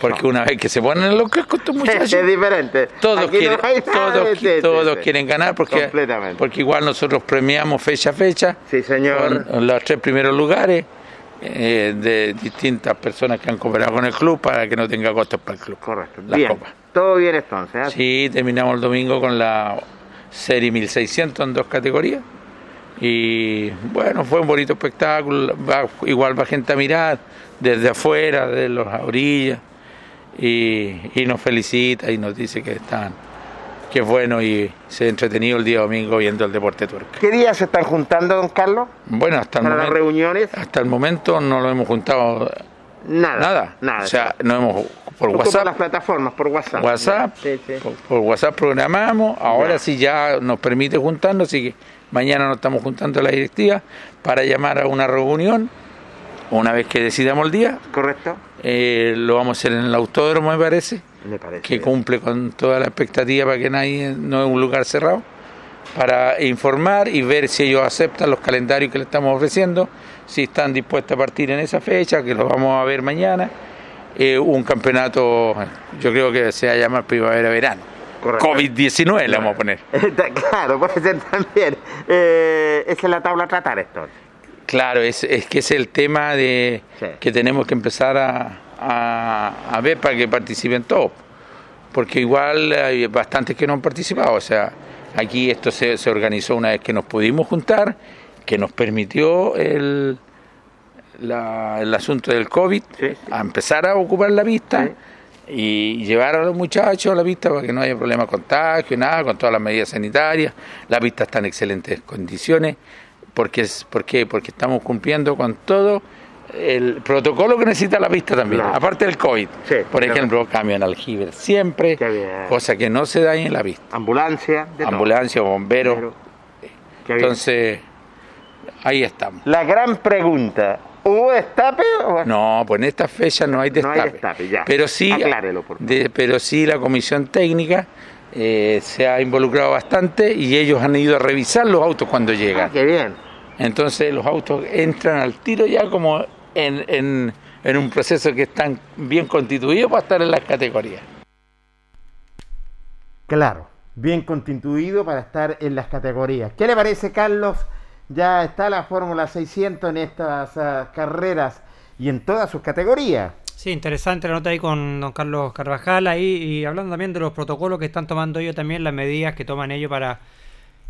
porque una vez que se ponen en los cascos, estos muchachos, es diferente. todos, Aquí no quieren, todos, de- todos quieren ganar porque, Completamente. porque igual nosotros premiamos fecha a fecha Sí, señor. con los tres primeros lugares eh, de distintas personas que han cooperado con el club para que no tenga costos para el club. Correcto. Las bien. Todo bien entonces. ¿ah? Sí, terminamos el domingo con la serie 1600 en dos categorías. Y bueno, fue un bonito espectáculo. Va- igual va gente a mirar desde afuera, de las orillas. Y, y nos felicita y nos dice que están, que es bueno y se ha entretenido el día domingo viendo el deporte turco. ¿Qué días se están juntando, don Carlos? Bueno, hasta el, ¿Para las momento, reuniones? hasta el momento no lo hemos juntado Nada. nada. Nada. O sea, no hemos por Ocupa WhatsApp. las plataformas, por WhatsApp. WhatsApp, Sí, sí. Por, por WhatsApp programamos, ahora Ya. sí ya nos permite juntarnos, así que mañana nos estamos juntando a la directiva para llamar a una reunión, una vez que decidamos el día, ¿Correcto? eh, lo vamos a hacer en el autódromo me parece, Me parece. que cumple con toda la expectativa para que nadie, no es un lugar cerrado, para informar y ver si ellos aceptan los calendarios que le estamos ofreciendo, si están dispuestos a partir en esa fecha, que lo vamos a ver mañana. Eh, un campeonato, yo creo que se va a llamar primavera-verano. Correcto. COVID-19 le vamos a poner. claro, puede ser también. Eh, esa es la tabla a tratar esto. Claro, es, es que es el tema de Sí. que tenemos que empezar a, a- a ver para que participen todos. Porque igual hay bastantes que no han participado. O sea, aquí esto se, se organizó una vez que nos pudimos juntar, que nos permitió el, la- el asunto del COVID, Sí, sí. a empezar a ocupar la pista. Sí. Y llevar a los muchachos a la pista para que no haya problema de contagio, nada, con todas las medidas sanitarias. La pista está en excelentes condiciones. Porque es, ¿Por qué? Porque estamos cumpliendo con todo el protocolo que necesita la pista también, Claro. aparte del COVID. Sí, Por claro. ejemplo, cambio en aljibe siempre, cosa que no se dañe en la pista. Ambulancia. de. Ambulancia, bomberos. Entonces, ahí estamos. La gran pregunta: ¿hubo destape o No, pues en estas fechas no hay No hay destape. destape, ya. Pero sí, Aclárelo, por favor. de- pero sí la comisión técnica eh, se ha involucrado bastante y ellos han ido a revisar los autos cuando Ah, llegan. qué bien. Entonces los autos entran al tiro ya como en, en- en un proceso que están bien constituidos para estar en las categorías. Claro, bien constituido para estar en las categorías. ¿Qué le parece, Carlos? Ya está la Fórmula 600 en estas ah, carreras y en todas sus categorías. Sí, interesante la nota ahí con don Carlos Carvajal ahí y hablando también de los protocolos que están tomando ellos también, las medidas que toman ellos para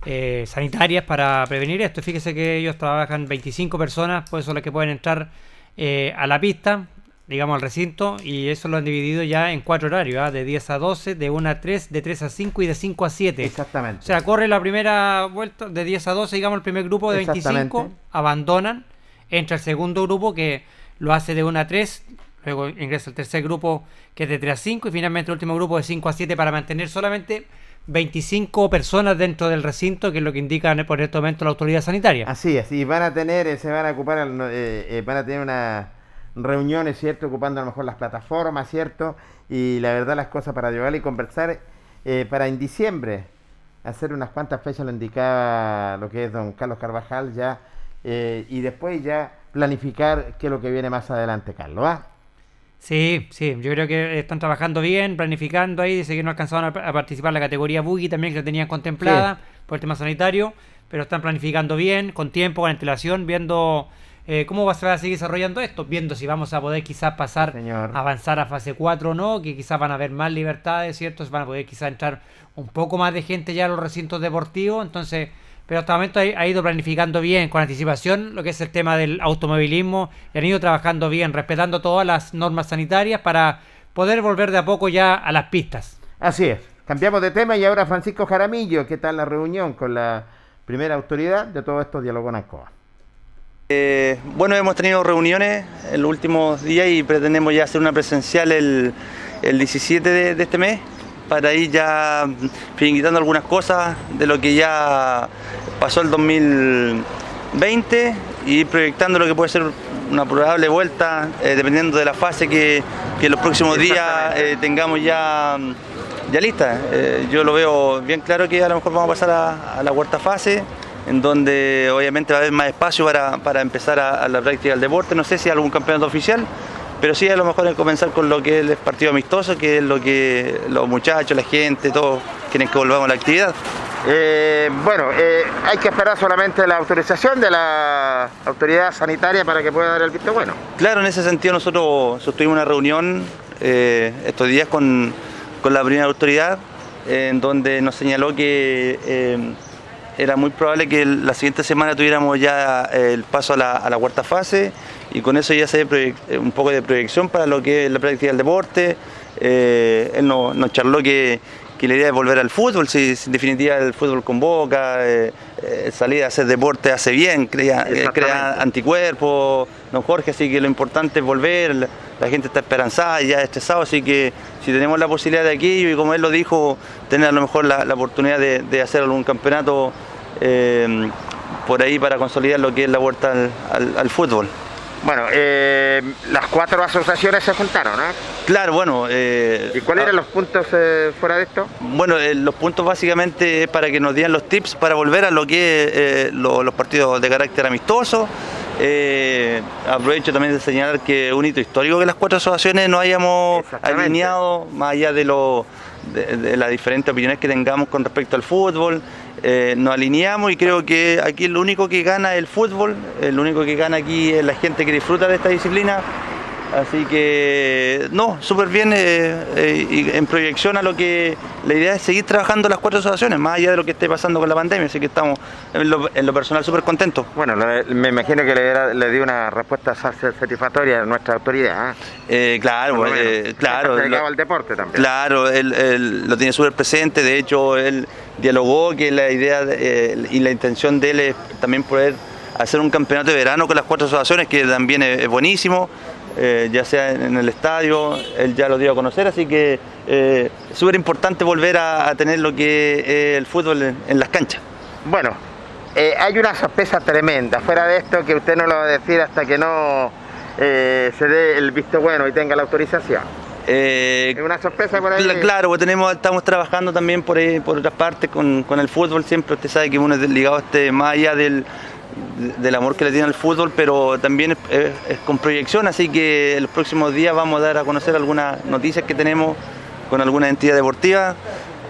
eh, sanitarias para prevenir esto. Fíjese que ellos trabajan 25 personas, pues son las que pueden entrar eh, a la pista, digamos al recinto, y eso lo han dividido ya en cuatro horarios, ¿ah? de 10 a 12, de 1 a 3, de 3 a 5 y de 5 a 7. Exactamente. O sea, corre la primera vuelta de 10 a 12, digamos, el primer grupo de 25, Exactamente. abandonan, entra el segundo grupo que lo hace de 1 a 3, luego ingresa el tercer grupo que es de 3 a 5 y finalmente el último grupo de 5 a 7 para mantener solamente 25 personas dentro del recinto, que es lo que indica por este momento la autoridad sanitaria. Así es, y van a tener, eh, se van a ocupar, eh, eh, van a tener unas reuniones, ¿cierto? Ocupando a lo mejor las plataformas, ¿cierto? Y la verdad las cosas para llevar y conversar eh, para en diciembre, hacer unas cuantas fechas, lo indicaba lo que es don Carlos Carvajal ya, eh, y después ya planificar qué es lo que viene más adelante, Carlos. ¿ah? Sí, sí, yo creo que están trabajando bien, planificando ahí, dice que no alcanzaban a, a participar en la categoría Buggy también que la tenían contemplada por el tema sanitario, pero están planificando bien, con tiempo, con antelación, viendo eh, cómo va, se va a seguir desarrollando esto, viendo si vamos a poder quizás pasar, Señor. avanzar a fase 4 o no, que quizás van a haber más libertades, ¿cierto? Se van a poder quizás entrar un poco más de gente ya a los recintos deportivos, entonces... Pero hasta el momento ha, ha ido planificando bien, con anticipación, lo que es el tema del automovilismo, y han ido trabajando bien, respetando todas las normas sanitarias para poder volver de a poco ya a las pistas. Así es. Cambiamos de tema y ahora Francisco Jaramillo, ¿qué tal la reunión con la primera autoridad de todo esto diálogo en Alcoa? Eh, bueno, hemos tenido reuniones en los últimos días y pretendemos ya hacer una presencial el, el 17 de, de este mes para ir ya finiquitando algunas cosas de lo que ya pasó el 2020 y ir proyectando lo que puede ser una probable vuelta, eh, dependiendo de la fase que, que en los próximos días eh, tengamos ya, ya lista. Eh, yo lo veo bien claro que a lo mejor vamos a pasar a, a la cuarta fase, en donde obviamente va a haber más espacio para, para empezar a, a la práctica del deporte. No sé si algún campeonato oficial, pero sí a lo mejor es comenzar con lo que es el partido amistoso, que es lo que los muchachos, la gente, todos quieren que volvamos a la actividad. Eh, bueno, eh, hay que esperar solamente la autorización de la autoridad sanitaria para que pueda dar el visto bueno. Claro, en ese sentido nosotros sostuvimos una reunión eh, estos días con, con la primera autoridad, en donde nos señaló que era muy probable que la siguiente semana tuviéramos ya el paso a la, a la cuarta fase y con eso ya se ve proyec- un poco de proyección para lo que es la práctica del deporte. Eh, él no- nos charló que, que la idea es volver al fútbol, si, si en definitiva el fútbol convoca, eh, eh, salir a hacer deporte hace bien, crea, eh, crea anticuerpos, don Jorge, así que lo importante es volver, la, la gente está esperanzada y ya estresada, así que si tenemos la posibilidad de aquello y como él lo dijo, tener a lo mejor la, la oportunidad de, de hacer algún campeonato eh, por ahí para consolidar lo que es la vuelta al, al- al fútbol. Bueno, eh, las cuatro asociaciones se juntaron, ¿no? Claro, bueno. eh, ¿Y cuáles ah, eran los puntos eh, fuera de esto? Bueno, eh, los puntos básicamente es para que nos digan los tips para volver a lo que es eh, lo- los partidos de carácter amistoso. Eh, aprovecho también de señalar que es un hito histórico que las cuatro asociaciones nos hayamos alineado, más allá de, lo, de, de las diferentes opiniones que tengamos con respecto al fútbol. Eh, nos alineamos y creo que aquí lo único que gana es el fútbol, lo único que gana aquí es la gente que disfruta de esta disciplina. Así que, no, súper bien eh, eh, y en proyección a lo que la idea es seguir trabajando las cuatro asociaciones, más allá de lo que esté pasando con la pandemia, así que estamos en lo, en lo personal súper contentos. Bueno, me imagino que le, dio una respuesta sa- satisfactoria a nuestra autoridad. ¿eh? Eh, claro, eh, claro. Lo- al deporte también. Claro, él, él lo tiene súper presente, de hecho él dialogó que la idea de- y la intención de él es también poder hacer un campeonato de verano con las cuatro asociaciones, que también es, es buenísimo, eh, ya sea en, el estadio, él ya lo dio a conocer, así que eh, súper importante volver a, a tener lo que es el fútbol en, en las canchas. Bueno, eh, hay una sorpresa tremenda. Fuera de esto, que usted no lo va a decir hasta que no eh, se dé el visto bueno y tenga la autorización. Es una sorpresa por ahí. Cla- Claro, pues tenemos, estamos trabajando también por ahí, por otras partes con, con el fútbol siempre. Usted sabe que uno es ligado a este, más allá del, del amor que le tiene al fútbol, pero también es, con proyección, así que en los próximos días vamos a dar a conocer algunas noticias que tenemos con alguna entidad deportiva.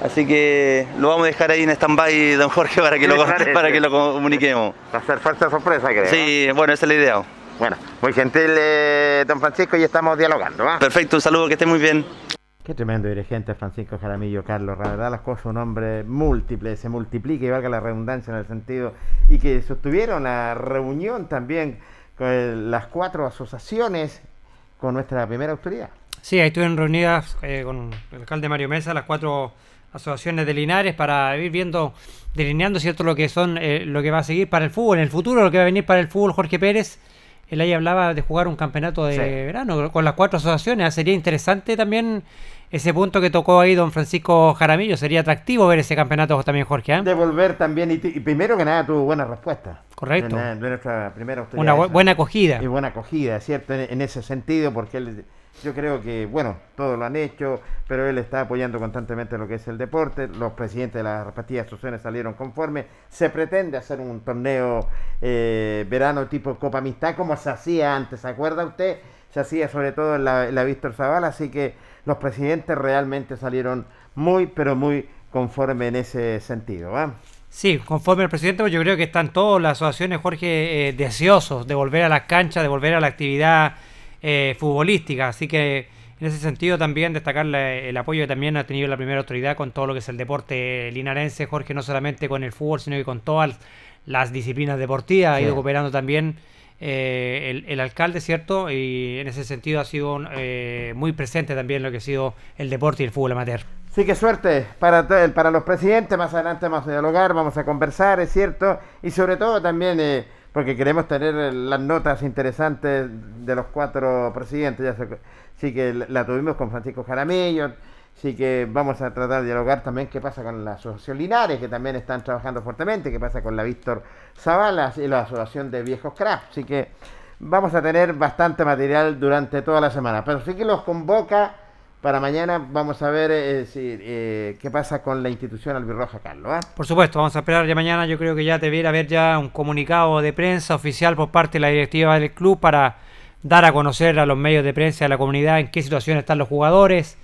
Así que lo vamos a dejar ahí en stand-by, don Jorge, para que, lo, para que lo comuniquemos. Va a ser falsa sorpresa, creo. Sí, bueno, esa es la idea. Bueno, muy gentil, eh, don Francisco, y estamos dialogando. ¿ah? Perfecto, un saludo, que esté muy bien. Qué tremendo dirigente Francisco Jaramillo Carlos. La verdad, las cosas, un hombre múltiple, se multiplica y valga la redundancia en el sentido. Y que sostuvieron la reunión también con las cuatro asociaciones con nuestra primera autoridad. Sí, ahí estuvieron reunidas eh, con el alcalde Mario Mesa las cuatro asociaciones de Linares para ir viendo, delineando cierto lo que son, eh, lo que va a seguir para el fútbol, en el futuro, lo que va a venir para el fútbol. Jorge Pérez, él ahí hablaba de jugar un campeonato de Sí. verano con las cuatro asociaciones. Sería interesante también ese punto que tocó ahí don Francisco Jaramillo. Sería atractivo ver ese campeonato también, Jorge. ¿ah? Devolver también, y, primero que nada tuvo buena respuesta. Correcto. De, de nuestra primera autoridad. Una bu- esa. buena acogida. Y buena acogida, ¿cierto? En, en ese sentido, porque él, yo creo que, bueno, todos lo han hecho, pero él está apoyando constantemente lo que es el deporte. Los presidentes de las respectivas asociaciones salieron conformes. Se pretende hacer un torneo eh, verano tipo Copa Amistad, como se hacía antes, ¿se acuerda usted? Se hacía sobre todo en la, en la Víctor Zavala, así que los presidentes realmente salieron muy, pero muy conformes en ese sentido, ¿va? Sí, conforme al presidente, pues yo creo que están todas las asociaciones, Jorge, eh, deseosos de volver a las canchas, de volver a la actividad eh, futbolística. Así que en ese sentido también destacar la- el apoyo que también ha tenido la primera autoridad con todo lo que es el deporte linarense, Jorge, no solamente con el fútbol, sino que con todas las disciplinas deportivas. Ha Sí. ido cooperando también eh, el, el alcalde, ¿cierto? Y en ese sentido ha sido eh, muy presente también lo que ha sido el deporte y el fútbol amateur. Sí, qué suerte para, para los presidentes. Más adelante vamos a dialogar, vamos a conversar, es cierto. Y sobre todo también, eh, porque queremos tener eh, las notas interesantes de los cuatro presidentes. Ya que- sí que la tuvimos con Francisco Jaramillo. Sí que vamos a tratar de dialogar también qué pasa con la Asociación Linares, que también están trabajando fuertemente, qué pasa con la Víctor Zavala y la Asociación de Viejos Craft. Así que vamos a tener bastante material durante toda la semana. Pero sí que los convoca para mañana. Vamos a ver eh, si, eh, qué pasa con la institución albirroja, Carlos. ¿ah? Por supuesto, vamos a esperar ya mañana. Yo creo que ya debiera haber ya un comunicado de prensa oficial por parte de la directiva del club para dar a conocer a los medios de prensa a la comunidad en qué situación están los jugadores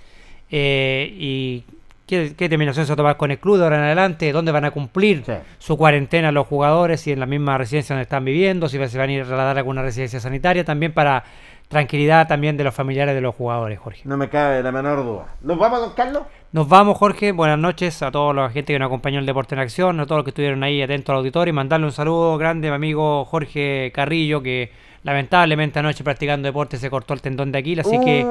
eh, y qué, qué determinación se va a tomar con el club de ahora en adelante, dónde van a cumplir su cuarentena los jugadores, si en la misma residencia donde están viviendo, si se van a ir a trasladar a alguna residencia sanitaria, también para tranquilidad también de los familiares de los jugadores, Jorge. No me cabe la menor duda. ¿Nos vamos, don Carlos? Nos vamos, Jorge. Buenas noches a toda la gente que nos acompañó en el Deporte en Acción, a todos los que estuvieron ahí atentos al auditorio y mandarle un saludo grande a mi amigo Jorge Carrillo, que lamentablemente anoche practicando deporte se cortó el tendón de Aquiles, así que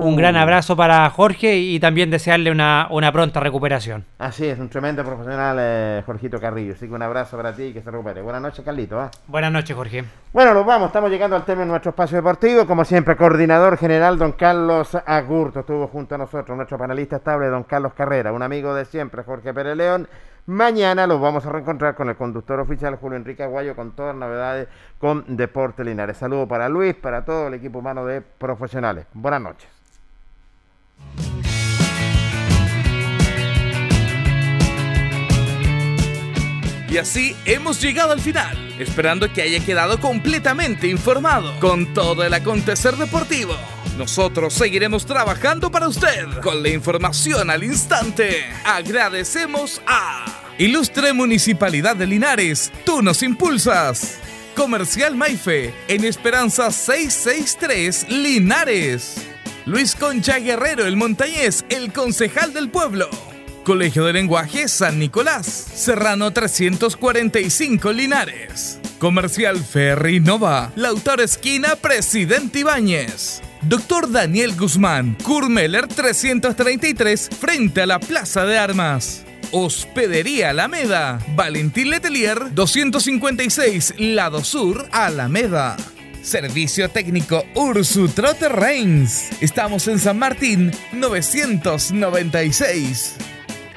un gran abrazo para Jorge y también desearle una, una pronta recuperación. Así es, un tremendo profesional, eh, Jorgito Carrillo. Así que un abrazo para ti y que se recupere. Buenas noches, Carlito. ¿ah? Buenas noches, Jorge. Bueno, nos vamos, estamos llegando al término de nuestro espacio deportivo. Como siempre, coordinador general don Carlos Agurto estuvo junto a nosotros, nuestro panelista estable don Carlos Carrera, un amigo de siempre, Jorge Pérez León. Mañana los vamos a reencontrar con el conductor oficial Julio Enrique Aguayo con todas las novedades con Deporte Linares. Saludos para Luis, para todo el equipo humano de profesionales. Buenas noches. Y así hemos llegado al final, esperando que haya quedado completamente informado con todo el acontecer deportivo. Nosotros seguiremos trabajando para usted con la información al instante. Agradecemos a Ilustre Municipalidad de Linares, tú nos impulsas. Comercial Maife, en Esperanza 663 Linares. Luis Concha Guerrero, el montañés, el concejal del pueblo. Colegio de Lenguaje San Nicolás, Serrano 345 Linares. Comercial Ferry Nova, Lautaro Esquina, Presidente Ibáñez. Doctor Daniel Guzmán, Kurmeller 333, frente a la Plaza de Armas. Hospedería Alameda, Valentín Letelier 256, Lado Sur, Alameda. Servicio técnico Ursu Trotter. Estamos en San Martín 996.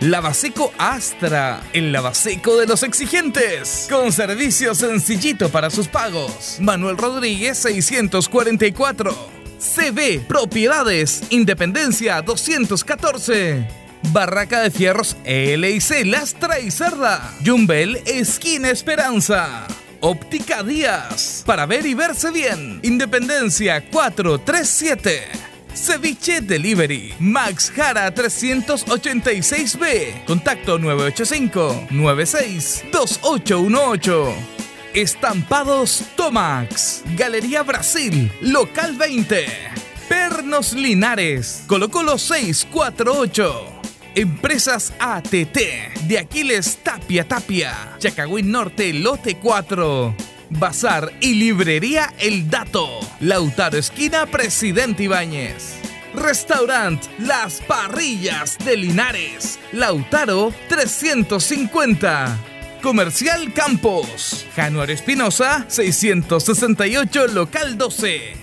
Lavaseco Astra, el lavaseco de los exigentes, con servicio sencillito para sus pagos. Manuel Rodríguez 644. CB Propiedades, Independencia 214. Barraca de Fierros LIC Lastra y Cerda. Jumbel Esquina Esperanza. Óptica Díaz. Para ver y verse bien. Independencia 437. Ceviche Delivery. Max Jara 386B. Contacto 985-962818. Estampados Tomax. Galería Brasil. Local 20. Pernos Linares. Colo Colo 648. Empresas ATT. De Aquiles Tapia Tapia. Chacagüín Norte Lote 4. Bazar y Librería El Dato. Lautaro Esquina Presidente Ibáñez. Restaurant Las Parrillas de Linares. Lautaro 350. Comercial Campos. Januar Espinosa 668 Local 12.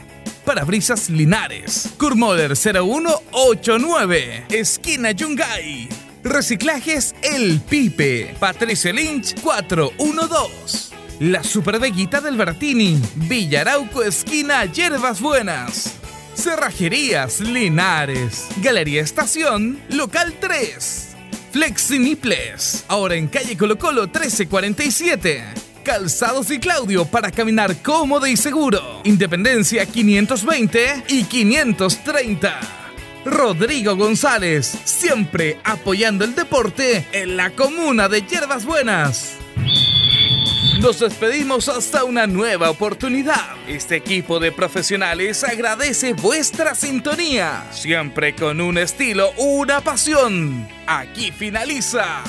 Parabrisas Linares. Kurmoder 0189. Esquina Yungay. Reciclajes El Pipe. Patricio Lynch 412. La Superveguita del Bertini. Villarauco Esquina Hierbas Buenas. Cerrajerías Linares. Galería Estación. Local 3. Flexiniples. Ahora en calle Colo Colo 1347. Calzados y Claudio para caminar cómodo y seguro. Independencia 520 y 530. Rodrigo González, siempre apoyando el deporte en la comuna de Hierbas Buenas. Nos despedimos hasta una nueva oportunidad. Este equipo de profesionales agradece vuestra sintonía, siempre con un estilo, una pasión. Aquí finaliza.